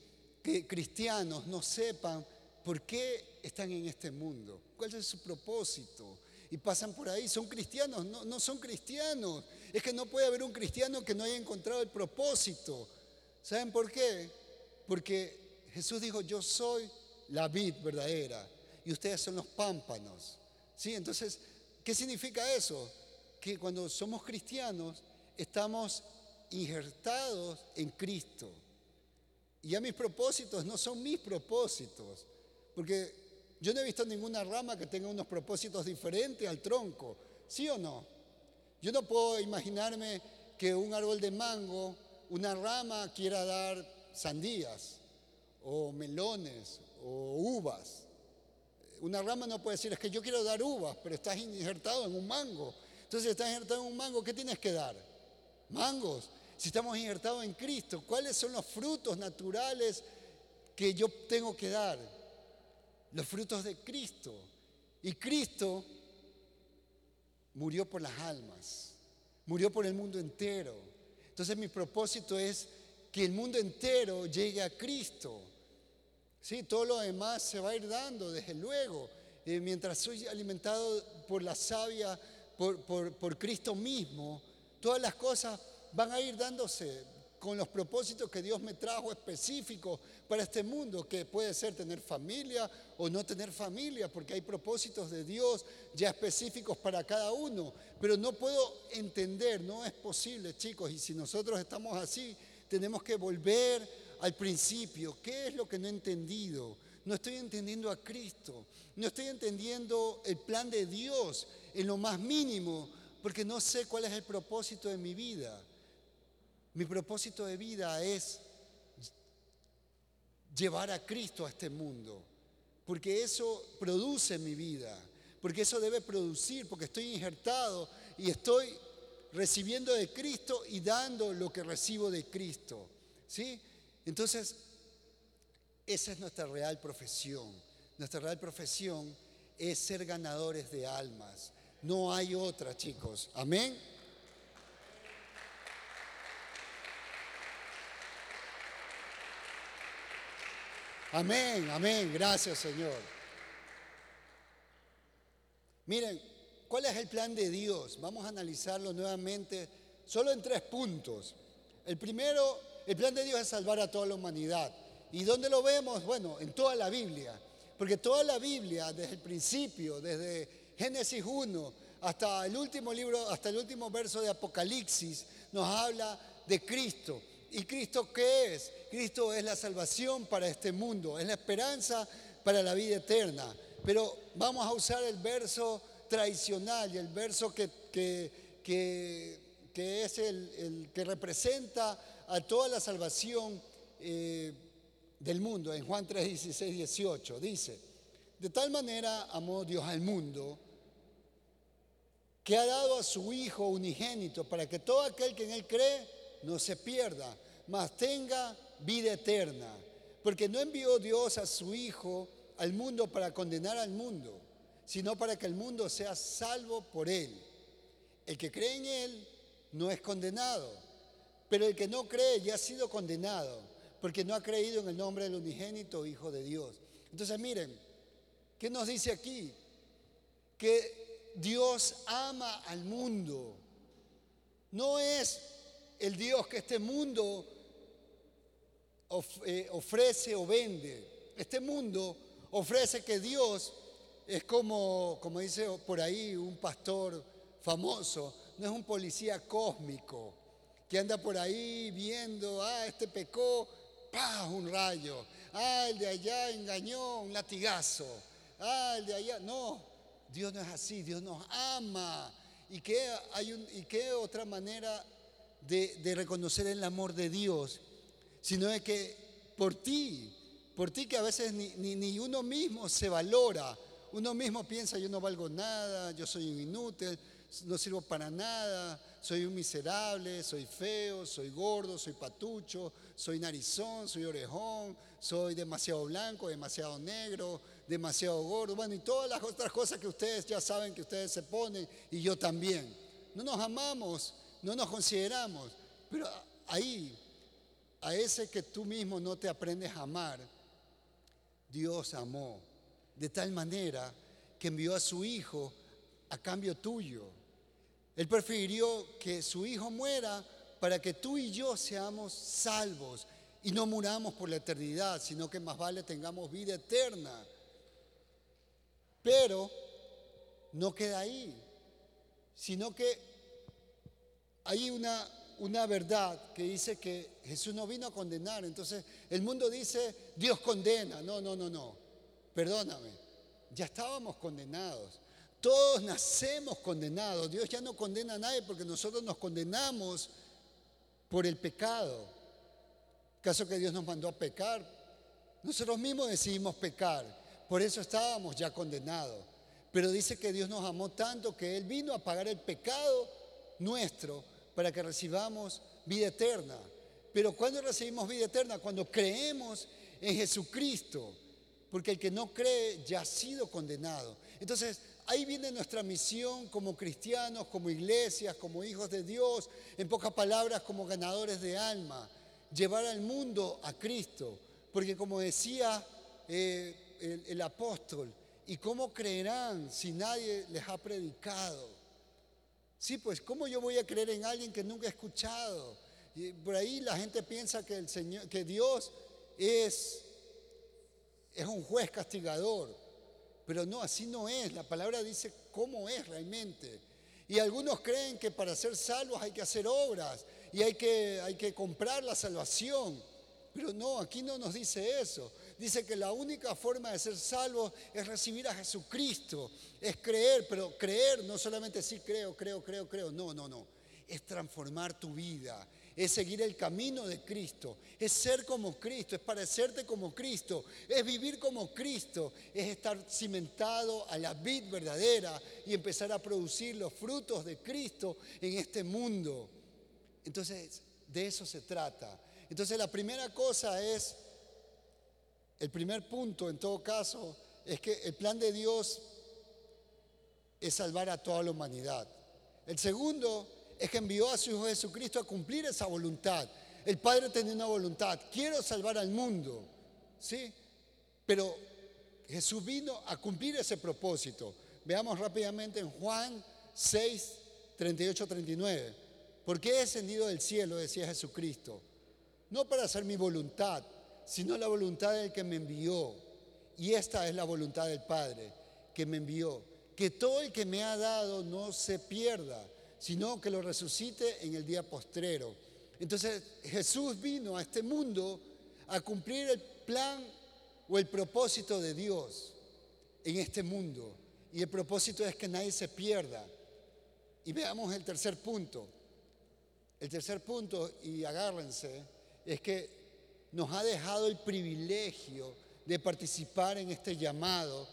que cristianos no sepan por qué están en este mundo, cuál es su propósito. Y pasan por ahí, son cristianos, no, no son cristianos. Es que no puede haber un cristiano que no haya encontrado el propósito. ¿Saben por qué? Porque Jesús dijo, yo soy la vid verdadera y ustedes son los pámpanos. ¿Sí? Entonces, ¿qué significa eso? Que cuando somos cristianos estamos injertados en Cristo. Y ya mis propósitos no son mis propósitos, porque yo no he visto ninguna rama que tenga unos propósitos diferentes al tronco, ¿sí o no? Yo no puedo imaginarme que un árbol de mango, una rama quiera dar sandías o melones o uvas. Una rama no puede decir, es que yo quiero dar uvas, pero estás injertado en un mango. Entonces, si estás injertado en un mango, ¿qué tienes que dar? Mangos. Si estamos injertados en Cristo, ¿cuáles son los frutos naturales que yo tengo que dar? Los frutos de Cristo. Y Cristo murió por las almas, murió por el mundo entero. Entonces mi propósito es que el mundo entero llegue a Cristo. Sí, todo lo demás se va a ir dando, desde luego. Eh, mientras soy alimentado por la savia, por, por Cristo mismo, todas las cosas van a ir dándose con los propósitos que Dios me trajo específicos para este mundo, que puede ser tener familia o no tener familia, porque hay propósitos de Dios ya específicos para cada uno. Pero no puedo entender, no es posible, chicos, y si nosotros estamos así, tenemos que volver al principio. ¿Qué es lo que no he entendido? No estoy entendiendo a Cristo, no estoy entendiendo el plan de Dios en lo más mínimo, porque no sé cuál es el propósito de mi vida. Mi propósito de vida es llevar a Cristo a este mundo, porque eso produce mi vida, porque eso debe producir, porque estoy injertado y estoy recibiendo de Cristo y dando lo que recibo de Cristo. ¿Sí? Entonces, esa es nuestra real profesión. Nuestra real profesión es ser ganadores de almas. No hay otra, chicos. Amén. Amén, amén. Gracias, Señor. Miren, ¿cuál es el plan de Dios? Vamos a analizarlo nuevamente solo en tres puntos. El primero, el plan de Dios es salvar a toda la humanidad. ¿Y dónde lo vemos? Bueno, en toda la Biblia. Porque toda la Biblia, desde el principio, desde Génesis 1 hasta el último libro, hasta el último verso de Apocalipsis, nos habla de Cristo. ¿Y Cristo qué es? Cristo es la salvación para este mundo, es la esperanza para la vida eterna. Pero vamos a usar el verso tradicional y el verso que, que, es el, que representa a toda la salvación eh, del mundo. En Juan 3, 16, 18 dice, de tal manera amó Dios al mundo que ha dado a su Hijo unigénito para que todo aquel que en Él cree no se pierda, mas tenga vida eterna. Porque no envió Dios a su Hijo al mundo para condenar al mundo, sino para que el mundo sea salvo por Él. El que cree en Él no es condenado, pero el que no cree ya ha sido condenado, porque no ha creído en el nombre del unigénito Hijo de Dios. Entonces miren, ¿qué nos dice aquí? Que Dios ama al mundo. No es el Dios que este mundo eh, ofrece o vende. Este mundo ofrece que Dios es como, como dice por ahí un pastor famoso, no es un policía cósmico que anda por ahí viendo, ah, este pecó, pa, un rayo, ah, el de allá engañó, un latigazo, ah, el de allá, no, Dios no es así, Dios nos ama. ¿Y qué, hay un, y qué otra manera de reconocer el amor de Dios? Sino de que por ti, por ti que a veces ni, uno mismo se valora, uno mismo piensa yo no valgo nada, yo soy un inútil, no sirvo para nada, soy un miserable, soy feo, soy gordo, soy patucho, soy narizón, soy orejón, soy demasiado blanco, demasiado negro, demasiado gordo, bueno, y todas las otras cosas que ustedes ya saben que ustedes se ponen y yo también. No nos amamos, no nos consideramos, pero ahí a ese que tú mismo no te aprendes a amar, Dios amó de tal manera que envió a su Hijo a cambio tuyo. Él prefirió que su Hijo muera para que tú y yo seamos salvos y no muramos por la eternidad, sino que más vale tengamos vida eterna. Pero no queda ahí, sino que hay una una verdad que dice que Jesús no vino a condenar. Entonces el mundo dice, Dios condena. No, no, no, no. Perdóname. Ya estábamos condenados. Todos nacemos condenados. Dios ya no condena a nadie porque nosotros nos condenamos por el pecado. Caso que Dios nos mandó a pecar. Nosotros mismos decidimos pecar. Por eso estábamos ya condenados. Pero dice que Dios nos amó tanto que Él vino a pagar el pecado nuestro para que recibamos vida eterna. Pero ¿cuándo recibimos vida eterna? Cuando creemos en Jesucristo. Porque el que no cree ya ha sido condenado. Entonces, ahí viene nuestra misión como cristianos, como iglesias, como hijos de Dios, en pocas palabras, como ganadores de alma, llevar al mundo a Cristo. Porque como decía eh, el apóstol, ¿y cómo creerán si nadie les ha predicado? Sí, pues, ¿cómo yo voy a creer en alguien que nunca he escuchado? Y por ahí la gente piensa que, el Señor, que Dios es, es un juez castigador, pero no, así no es. La palabra dice cómo es realmente. Y algunos creen que para ser salvos hay que hacer obras y hay que, hay que comprar la salvación. Pero no, aquí no nos dice eso. Dice que la única forma de ser salvos es recibir a Jesucristo, es creer, pero creer no solamente sí creo, creo, creo, creo, no, no, no, es transformar tu vida, es seguir el camino de Cristo, es ser como Cristo, es parecerte como Cristo, es vivir como Cristo, es estar cimentado a la vid verdadera y empezar a producir los frutos de Cristo en este mundo. Entonces, de eso se trata. Entonces, la primera cosa es, el primer punto en todo caso, es que el plan de Dios es salvar a toda la humanidad. El segundo es que envió a su Hijo Jesucristo a cumplir esa voluntad. El Padre tenía una voluntad, quiero salvar al mundo, ¿sí? Pero Jesús vino a cumplir ese propósito. Veamos rápidamente en Juan 6, 38, 39. ¿Por qué he descendido del cielo? Decía Jesucristo. No para hacer mi voluntad, sino la voluntad del que me envió. Y esta es la voluntad del Padre que me envió. Que todo el que me ha dado no se pierda, sino que lo resucite en el día postrero. Entonces Jesús vino a este mundo a cumplir el plan o el propósito de Dios en este mundo. Y el propósito es que nadie se pierda. Y veamos el tercer punto. El tercer punto, y agárrense, es que nos ha dejado el privilegio de participar en este llamado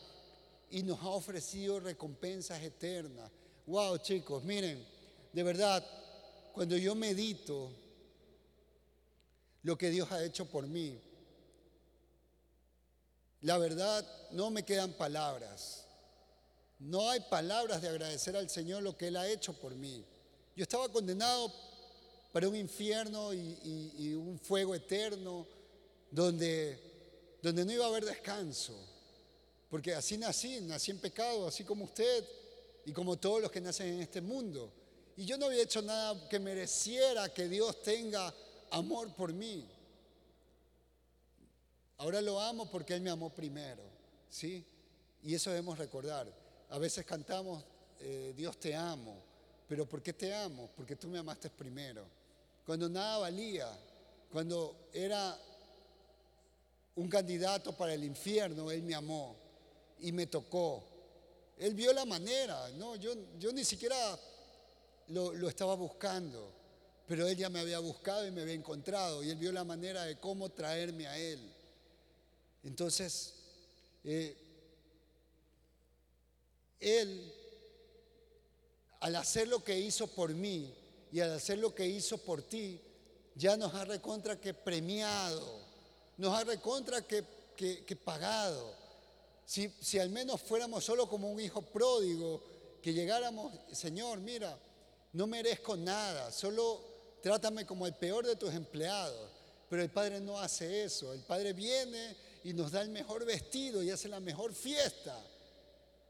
y nos ha ofrecido recompensas eternas. Wow, chicos, miren, de verdad, cuando yo medito lo que Dios ha hecho por mí, la verdad no me quedan palabras. No hay palabras de agradecer al Señor lo que Él ha hecho por mí. Yo estaba condenado para un infierno y, un fuego eterno donde, donde no iba a haber descanso. Porque así nací, nací en pecado, así como usted y como todos los que nacen en este mundo. Y yo no había hecho nada que mereciera que Dios tenga amor por mí. Ahora lo amo porque Él me amó primero, ¿sí? Y eso debemos recordar. A veces cantamos, eh, Dios te amo, pero ¿por qué te amo? Porque tú me amaste primero. Cuando nada valía, cuando era un candidato para el infierno, Él me amó y me tocó. Él vio la manera, ¿no? Yo, yo ni siquiera lo, estaba buscando, pero él ya me había buscado y me había encontrado y él vio la manera de cómo traerme a él. Entonces, eh, él, al hacer lo que hizo por mí y al hacer lo que hizo por ti, ya nos ha recontra que premiado, nos ha recontra que, que, pagado. Si, si al menos fuéramos solo como un hijo pródigo, que llegáramos, Señor, mira, no merezco nada, solo trátame como el peor de tus empleados. Pero el Padre no hace eso. El Padre viene y nos da el mejor vestido y hace la mejor fiesta.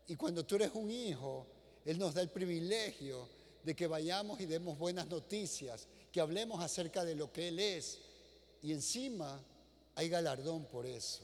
Y cuando tú eres un hijo, Él nos da el privilegio de que vayamos y demos buenas noticias, que hablemos acerca de lo que Él es. Y encima hay galardón por eso.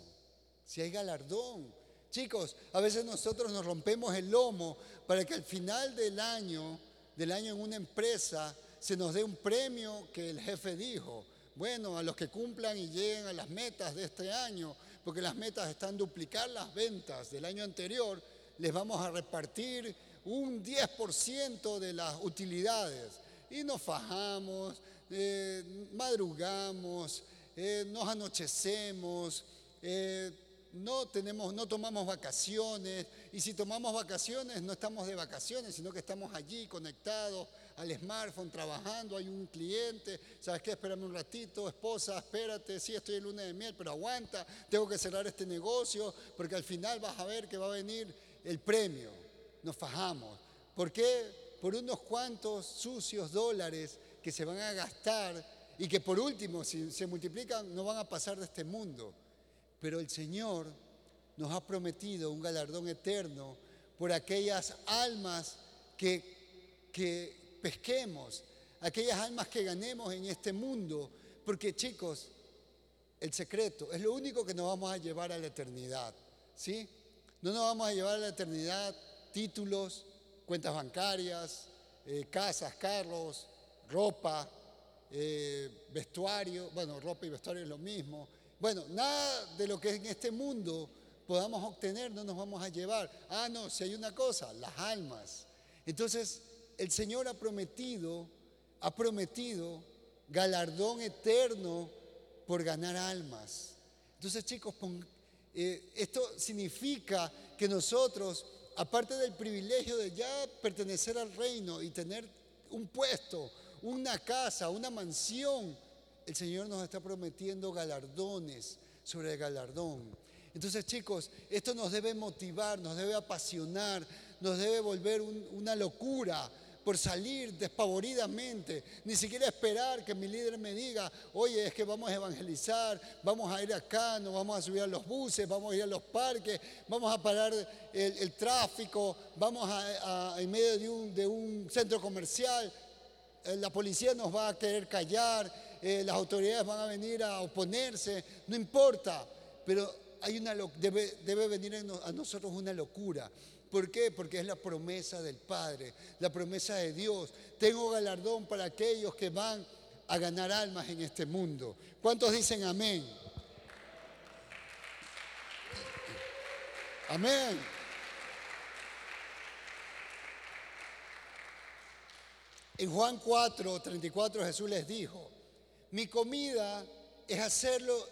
Si hay galardón. Chicos, a veces nosotros nos rompemos el lomo para que al final del año del año en una empresa se nos dé un premio que el jefe dijo, bueno, a los que cumplan y lleguen a las metas de este año, porque las metas están duplicar las ventas del año anterior, les vamos a repartir un 10% de las utilidades. Y nos fajamos, eh, madrugamos, eh, nos anochecemos, eh, no, tenemos, no tomamos vacaciones y si tomamos vacaciones no estamos de vacaciones, sino que estamos allí conectados al smartphone trabajando, hay un cliente, ¿sabes qué? Espérame un ratito, esposa, espérate, sí estoy en luna de miel, pero aguanta, tengo que cerrar este negocio porque al final vas a ver que va a venir el premio. Nos fajamos. ¿Por qué? Por unos cuantos sucios dólares que se van a gastar y que por último, si se multiplican, no van a pasar de este mundo. Pero el Señor nos ha prometido un galardón eterno por aquellas almas que, que pesquemos, aquellas almas que ganemos en este mundo. Porque chicos, el secreto es lo único que nos vamos a llevar a la eternidad. ¿Sí? No nos vamos a llevar a la eternidad títulos, cuentas bancarias, eh, casas, carros, ropa, eh, vestuario. Bueno, ropa y vestuario es lo mismo. Bueno, nada de lo que en este mundo podamos obtener no nos vamos a llevar. Ah, no, si hay una cosa, las almas. Entonces, el Señor ha prometido, ha prometido galardón eterno por ganar almas. Entonces, chicos, eh, esto significa que nosotros, aparte del privilegio de ya pertenecer al reino y tener un puesto, una casa, una mansión, el Señor nos está prometiendo galardones sobre el galardón. Entonces, chicos, esto nos debe motivar, nos debe apasionar, nos debe volver una locura por salir despavoridamente, ni siquiera esperar que mi líder me diga, oye, es que vamos a evangelizar, vamos a ir acá, nos vamos a subir a los buses, vamos a ir a los parques, vamos a parar el, tráfico, vamos a, en medio de un, centro comercial, eh, la policía nos va a querer callar, eh, las autoridades van a venir a oponerse, no importa, pero hay una, debe venir a nosotros una locura. ¿Por qué? Porque es la promesa del Padre, la promesa de Dios. Tengo galardón para aquellos que van a ganar almas en este mundo. ¿Cuántos dicen amén? Amén. En Juan 4, 34 Jesús les dijo, mi comida es hacerlo,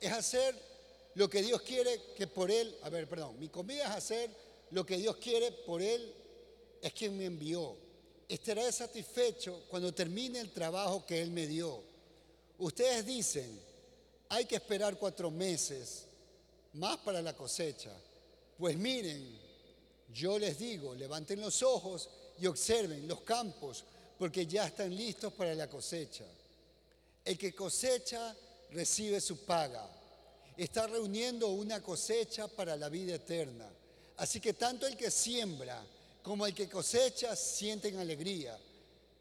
es hacer lo que Dios quiere que por Él, a ver, perdón, mi comida es hacer lo que Dios quiere por Él, es quien me envió. Estaré satisfecho cuando termine el trabajo que Él me dio. Ustedes dicen, hay que esperar cuatro meses más para la cosecha. Pues miren, yo les digo, levanten los ojos y observen los campos, porque ya están listos para la cosecha. El que cosecha recibe su paga está reuniendo una cosecha para la vida eterna. Así que tanto el que siembra como el que cosecha sienten alegría.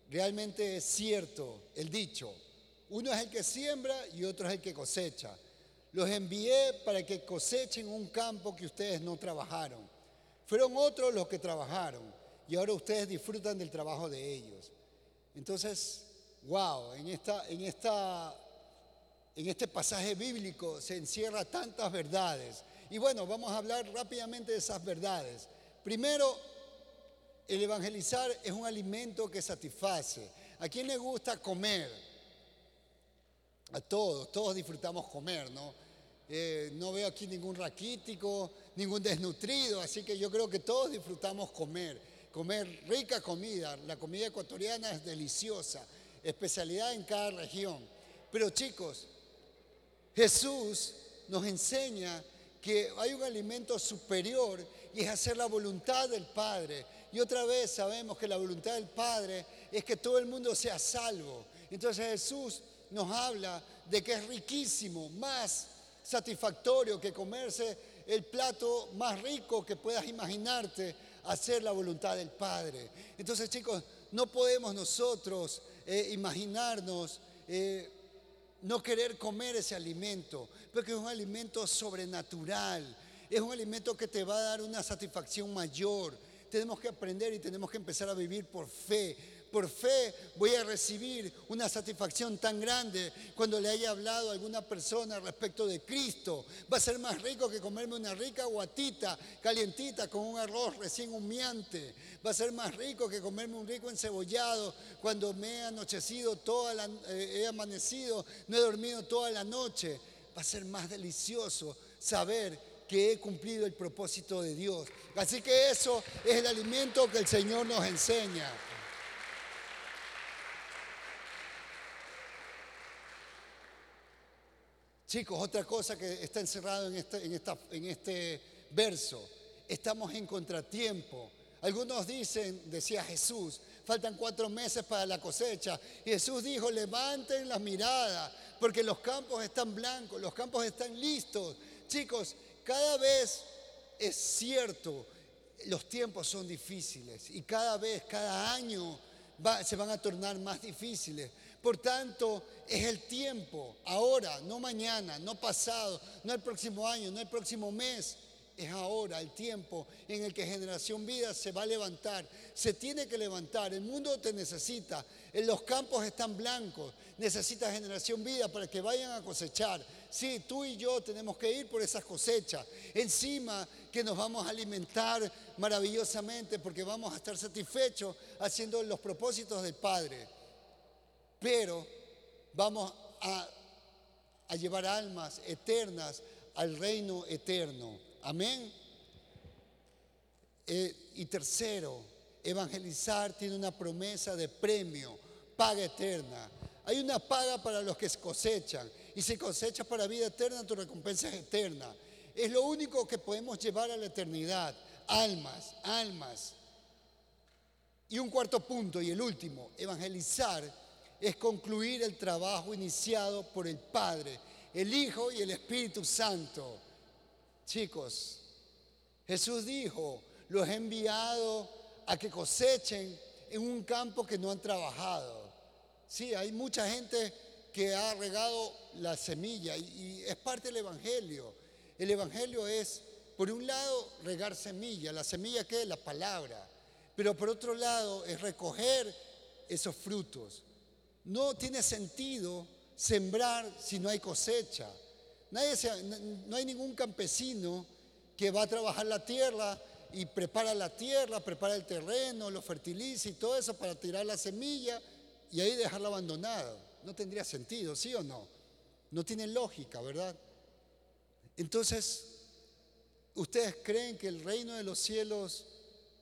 Realmente es cierto el dicho. Uno es el que siembra y otro es el que cosecha. Los envié para que cosechen un campo que ustedes no trabajaron. Fueron otros los que trabajaron y ahora ustedes disfrutan del trabajo de ellos. Entonces, wow, en esta, en esta en este pasaje bíblico se encierra tantas verdades. Y bueno, vamos a hablar rápidamente de esas verdades. Primero, el evangelizar es un alimento que satisface. ¿A quién le gusta comer? A todos, todos disfrutamos comer, ¿no? Eh, no veo aquí ningún raquítico, ningún desnutrido, así que yo creo que todos disfrutamos comer, comer rica comida. La comida ecuatoriana es deliciosa, especialidad en cada región. Pero chicos, Jesús nos enseña que hay un alimento superior y es hacer la voluntad del Padre. Y otra vez sabemos que la voluntad del Padre es que todo el mundo sea salvo. Entonces Jesús nos habla de que es riquísimo, más satisfactorio que comerse el plato más rico que puedas imaginarte, hacer la voluntad del Padre. Entonces chicos, no podemos nosotros eh, imaginarnos eh, no querer comer ese alimento, porque es un alimento sobrenatural, es un alimento que te va a dar una satisfacción mayor. Tenemos que aprender y tenemos que empezar a vivir por fe, por fe voy a recibir una satisfacción tan grande cuando le haya hablado a alguna persona respecto de Cristo. Va a ser más rico que comerme una rica guatita calientita con un arroz recién humeante. Va a ser más rico que comerme un rico encebollado cuando me he anochecido toda la, eh, he amanecido, no he dormido toda la noche. Va a ser más delicioso saber que he cumplido el propósito de Dios. Así que eso es el alimento que el Señor nos enseña. Chicos, otra cosa que está encerrado en este, en este verso, estamos en contratiempo. Algunos dicen, decía Jesús, faltan cuatro meses para la cosecha. Y Jesús dijo, levanten la mirada, porque los campos están blancos, los campos están listos. Chicos, cada vez es cierto, los tiempos son difíciles y cada vez, cada año se van a tornar más difíciles. Por tanto, es el tiempo, ahora, no mañana, no pasado, no el próximo año, no el próximo mes. Es ahora el tiempo en el que Generación Vida se va a levantar. Se tiene que levantar. El mundo te necesita. Los campos están blancos. Necesita Generación Vida para que vayan a cosechar. Sí, tú y yo tenemos que ir por esas cosechas. Encima que nos vamos a alimentar maravillosamente porque vamos a estar satisfechos haciendo los propósitos del Padre. Pero vamos a, llevar almas eternas al reino eterno. Amén. Eh, y tercero, evangelizar tiene una promesa de premio, paga eterna. Hay una paga para los que cosechan. Y si cosechas para vida eterna, tu recompensa es eterna. Es lo único que podemos llevar a la eternidad. Almas, almas. Y un cuarto punto, y el último, evangelizar es concluir el trabajo iniciado por el Padre, el Hijo y el Espíritu Santo. Chicos, Jesús dijo, los he enviado a que cosechen en un campo que no han trabajado. Sí, hay mucha gente que ha regado la semilla y, es parte del Evangelio. El Evangelio es, por un lado, regar semilla. La semilla es la palabra. Pero por otro lado, es recoger esos frutos. No tiene sentido sembrar si no hay cosecha. Nadie no hay ningún campesino que va a trabajar la tierra y prepara la tierra, prepara el terreno, lo fertiliza y todo eso para tirar la semilla y ahí dejarla abandonada. No tendría sentido, ¿sí o no? No tiene lógica, ¿verdad? Entonces, ¿ustedes creen que el reino de los cielos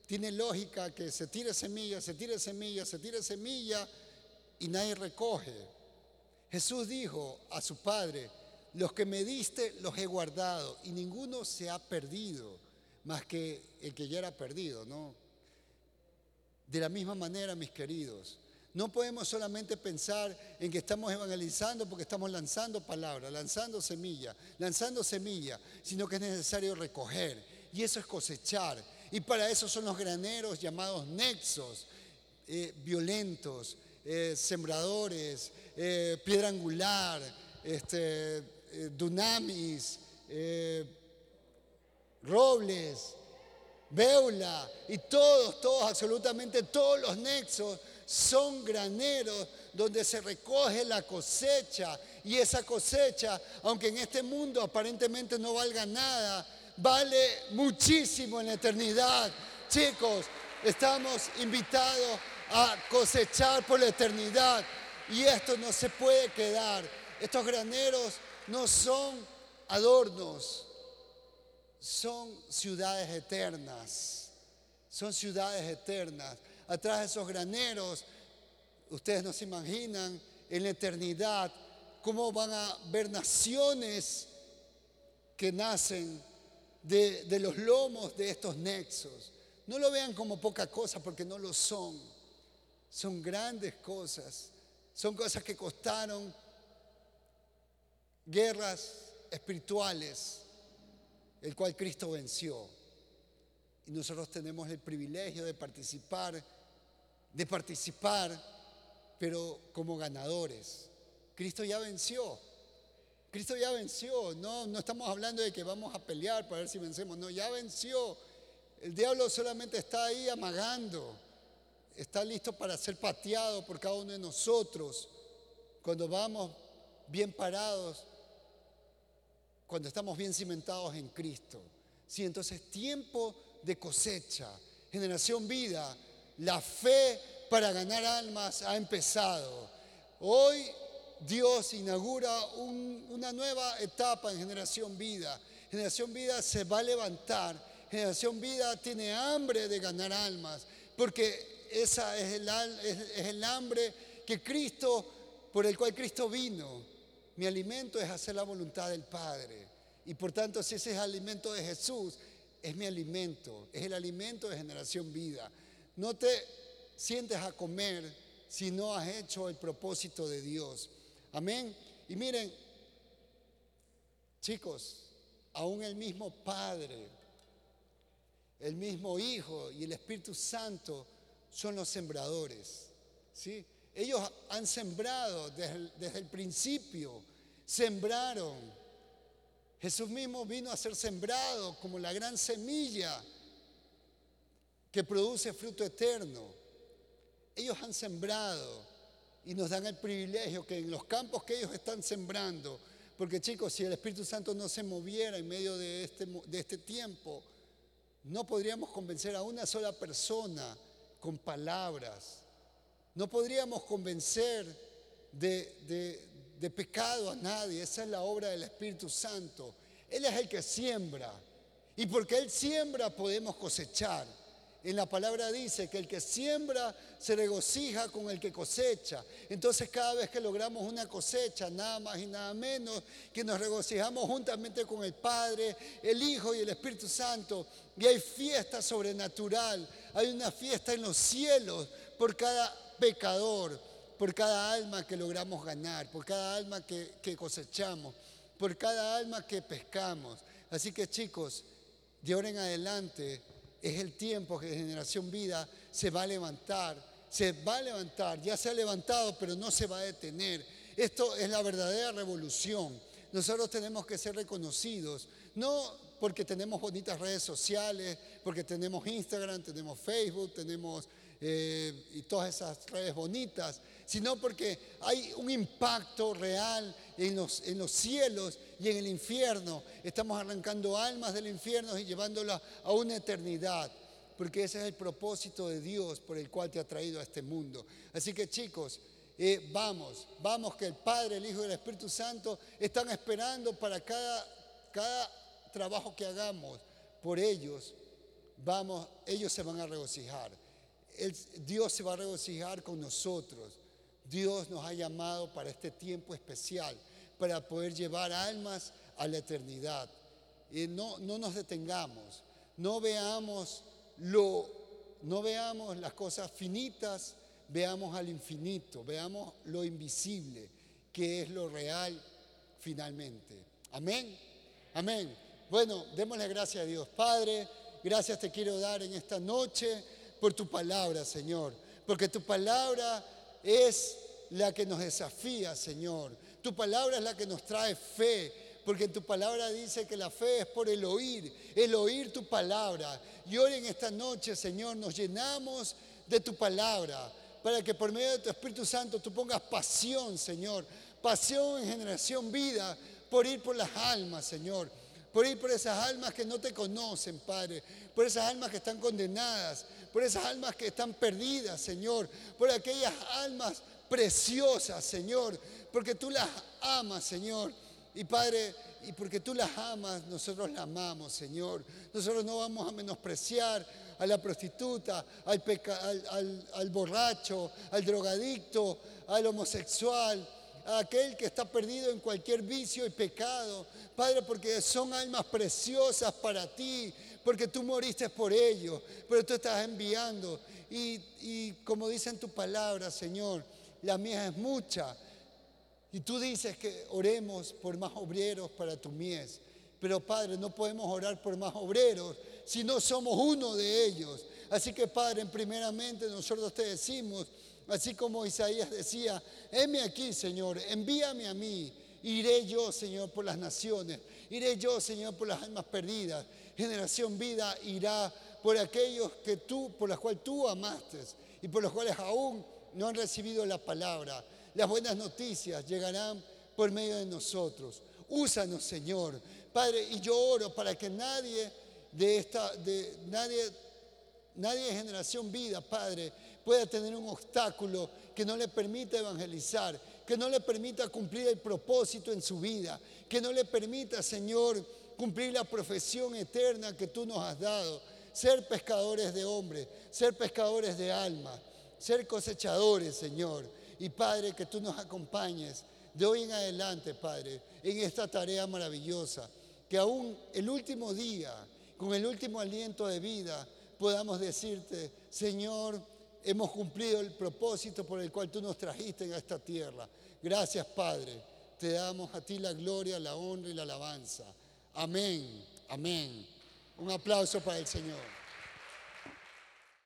tiene lógica que se tire semilla, se tire semilla, se tire semilla y nadie recoge? Jesús dijo a su Padre, los que me diste los he guardado y ninguno se ha perdido, más que el que ya era perdido, ¿no? De la misma manera, mis queridos, no podemos solamente pensar en que estamos evangelizando porque estamos lanzando palabras, lanzando semilla, lanzando semilla, sino que es necesario recoger y eso es cosechar. Y para eso son los graneros llamados nexos, eh, violentos, eh, sembradores, eh, piedra angular, este, eh, dunamis, robles, beula y todos, todos, absolutamente todos los nexos son graneros donde se recoge la cosecha y esa cosecha, aunque en este mundo aparentemente no valga nada, vale muchísimo en la eternidad. Chicos, estamos invitados a cosechar por la eternidad y esto no se puede quedar. Estos graneros no son adornos, son ciudades eternas. Son ciudades eternas. Atrás de esos graneros, ustedes no se imaginan en la eternidad cómo van a ver naciones que nacen de, de, los lomos de estos nexos. No lo vean como poca cosa porque no lo son. Son grandes cosas. Son cosas que costaron guerras espirituales, el cual Cristo venció. Y nosotros tenemos el privilegio de participar, de participar, pero como ganadores. Cristo ya venció. Cristo ya venció. No, no estamos hablando de que vamos a pelear para ver si vencemos. No, ya venció. El diablo solamente está ahí amagando. Está listo para ser pateado por cada uno de nosotros. Cuando vamos bien parados cuando estamos bien cimentados en Cristo. Sí, entonces tiempo de cosecha, generación vida, la fe para ganar almas ha empezado. Hoy Dios inaugura una nueva etapa en generación vida. Generación vida se va a levantar. Generación vida tiene hambre de ganar almas, porque esa es el, es el hambre que Cristo, por el cual Cristo vino mi alimento es hacer la voluntad del Padre. Y por tanto, si ese es el alimento de Jesús, es mi alimento, es el alimento de generación vida. No te sientes a comer si no has hecho el propósito de Dios. Amén. Y miren, chicos, aún el mismo Padre, el mismo Hijo y el Espíritu Santo son los sembradores. ¿sí? Ellos han sembrado desde el principio, sembraron. Jesús mismo vino a ser sembrado como la gran semilla que produce fruto eterno. Ellos han sembrado y nos dan el privilegio que en los campos que ellos están sembrando, porque chicos, si el Espíritu Santo no se moviera en medio de este, de este tiempo, no podríamos convencer a una sola persona con palabras. No podríamos convencer de, de, pecado a nadie. Esa es la obra del Espíritu Santo. Él es el que siembra. Y porque Él siembra podemos cosechar. En la palabra dice que el que siembra se regocija con el que cosecha. Entonces cada vez que logramos una cosecha, nada más y nada menos, que nos regocijamos juntamente con el Padre, el Hijo y el Espíritu Santo. Y hay fiesta sobrenatural, hay una fiesta en los cielos por cada pecador, por cada alma que logramos ganar, por cada alma que, cosechamos, por cada alma que pescamos. Así que chicos, de ahora en adelante es el tiempo que Generación Vida se va a levantar, se va a levantar, ya se ha levantado, pero no se va a detener. Esto es la verdadera revolución. Nosotros tenemos que ser reconocidos, no porque tenemos bonitas redes sociales, porque tenemos Instagram, tenemos Facebook, tenemos eh, y todas esas redes bonitas, sino porque hay un impacto real en los, cielos y en el infierno. Estamos arrancando almas del infierno y llevándolas a una eternidad, porque ese es el propósito de Dios por el cual te ha traído a este mundo. Así que chicos, eh, vamos, vamos que el Padre, el Hijo y el Espíritu Santo están esperando para cada, cada trabajo que hagamos por ellos. Vamos, ellos se van a regocijar. Dios se va a regocijar con nosotros. Dios nos ha llamado para este tiempo especial, para poder llevar almas a la eternidad. Y no, no nos detengamos, no veamos, lo, no veamos las cosas finitas, veamos al infinito, veamos lo invisible, que es lo real finalmente. Amén. Amén. Bueno, démosle gracias a Dios. Padre, gracias te quiero dar en esta noche por tu palabra, Señor. Porque tu palabra es la que nos desafía, Señor. Tu palabra es la que nos trae fe. Porque en tu palabra dice que la fe es por el oír, el oír tu palabra. Y hoy en esta noche, Señor, nos llenamos de tu palabra. Para que por medio de tu Espíritu Santo tú pongas pasión, Señor. Pasión en generación vida por ir por las almas, Señor por ir por esas almas que no te conocen, Padre, por esas almas que están condenadas, por esas almas que están perdidas, Señor, por aquellas almas preciosas, Señor, porque tú las amas, Señor. Y Padre, y porque tú las amas, nosotros las amamos, Señor. Nosotros no vamos a menospreciar a la prostituta, al, al borracho, al drogadicto, al homosexual, a aquel que está perdido en cualquier vicio y pecado. Padre, porque son almas preciosas para ti, porque tú moriste por ellos, pero tú estás enviando. Y, como dice en tu palabra, Señor, la mía es mucha. Y tú dices que oremos por más obreros para tu mies. Pero Padre, no podemos orar por más obreros si no somos uno de ellos. Así que Padre, primeramente nosotros te decimos, así como Isaías decía, heme aquí, Señor, envíame a mí. Iré yo, Señor, por las naciones. Iré yo, Señor, por las almas perdidas generación vida irá por aquellos que tú, por los cuales tú amaste y por los cuales aún no han recibido la palabra. Las buenas noticias llegarán por medio de nosotros. Úsanos, Señor. Padre, y yo oro para que nadie de esta, de nadie, nadie de generación vida, Padre, pueda tener un obstáculo que no le permita evangelizar, que no le permita cumplir el propósito en su vida, que no le permita, Señor, cumplir la profesión eterna que tú nos has dado, ser pescadores de hombres, ser pescadores de alma, ser cosechadores, Señor. Y Padre, que tú nos acompañes de hoy en adelante, Padre, en esta tarea maravillosa, que aún el último día, con el último aliento de vida, podamos decirte, Señor, hemos cumplido el propósito por el cual tú nos trajiste en esta tierra. Gracias, Padre. Te damos a ti la gloria, la honra y la alabanza. Amén, amén. Un aplauso para el Señor.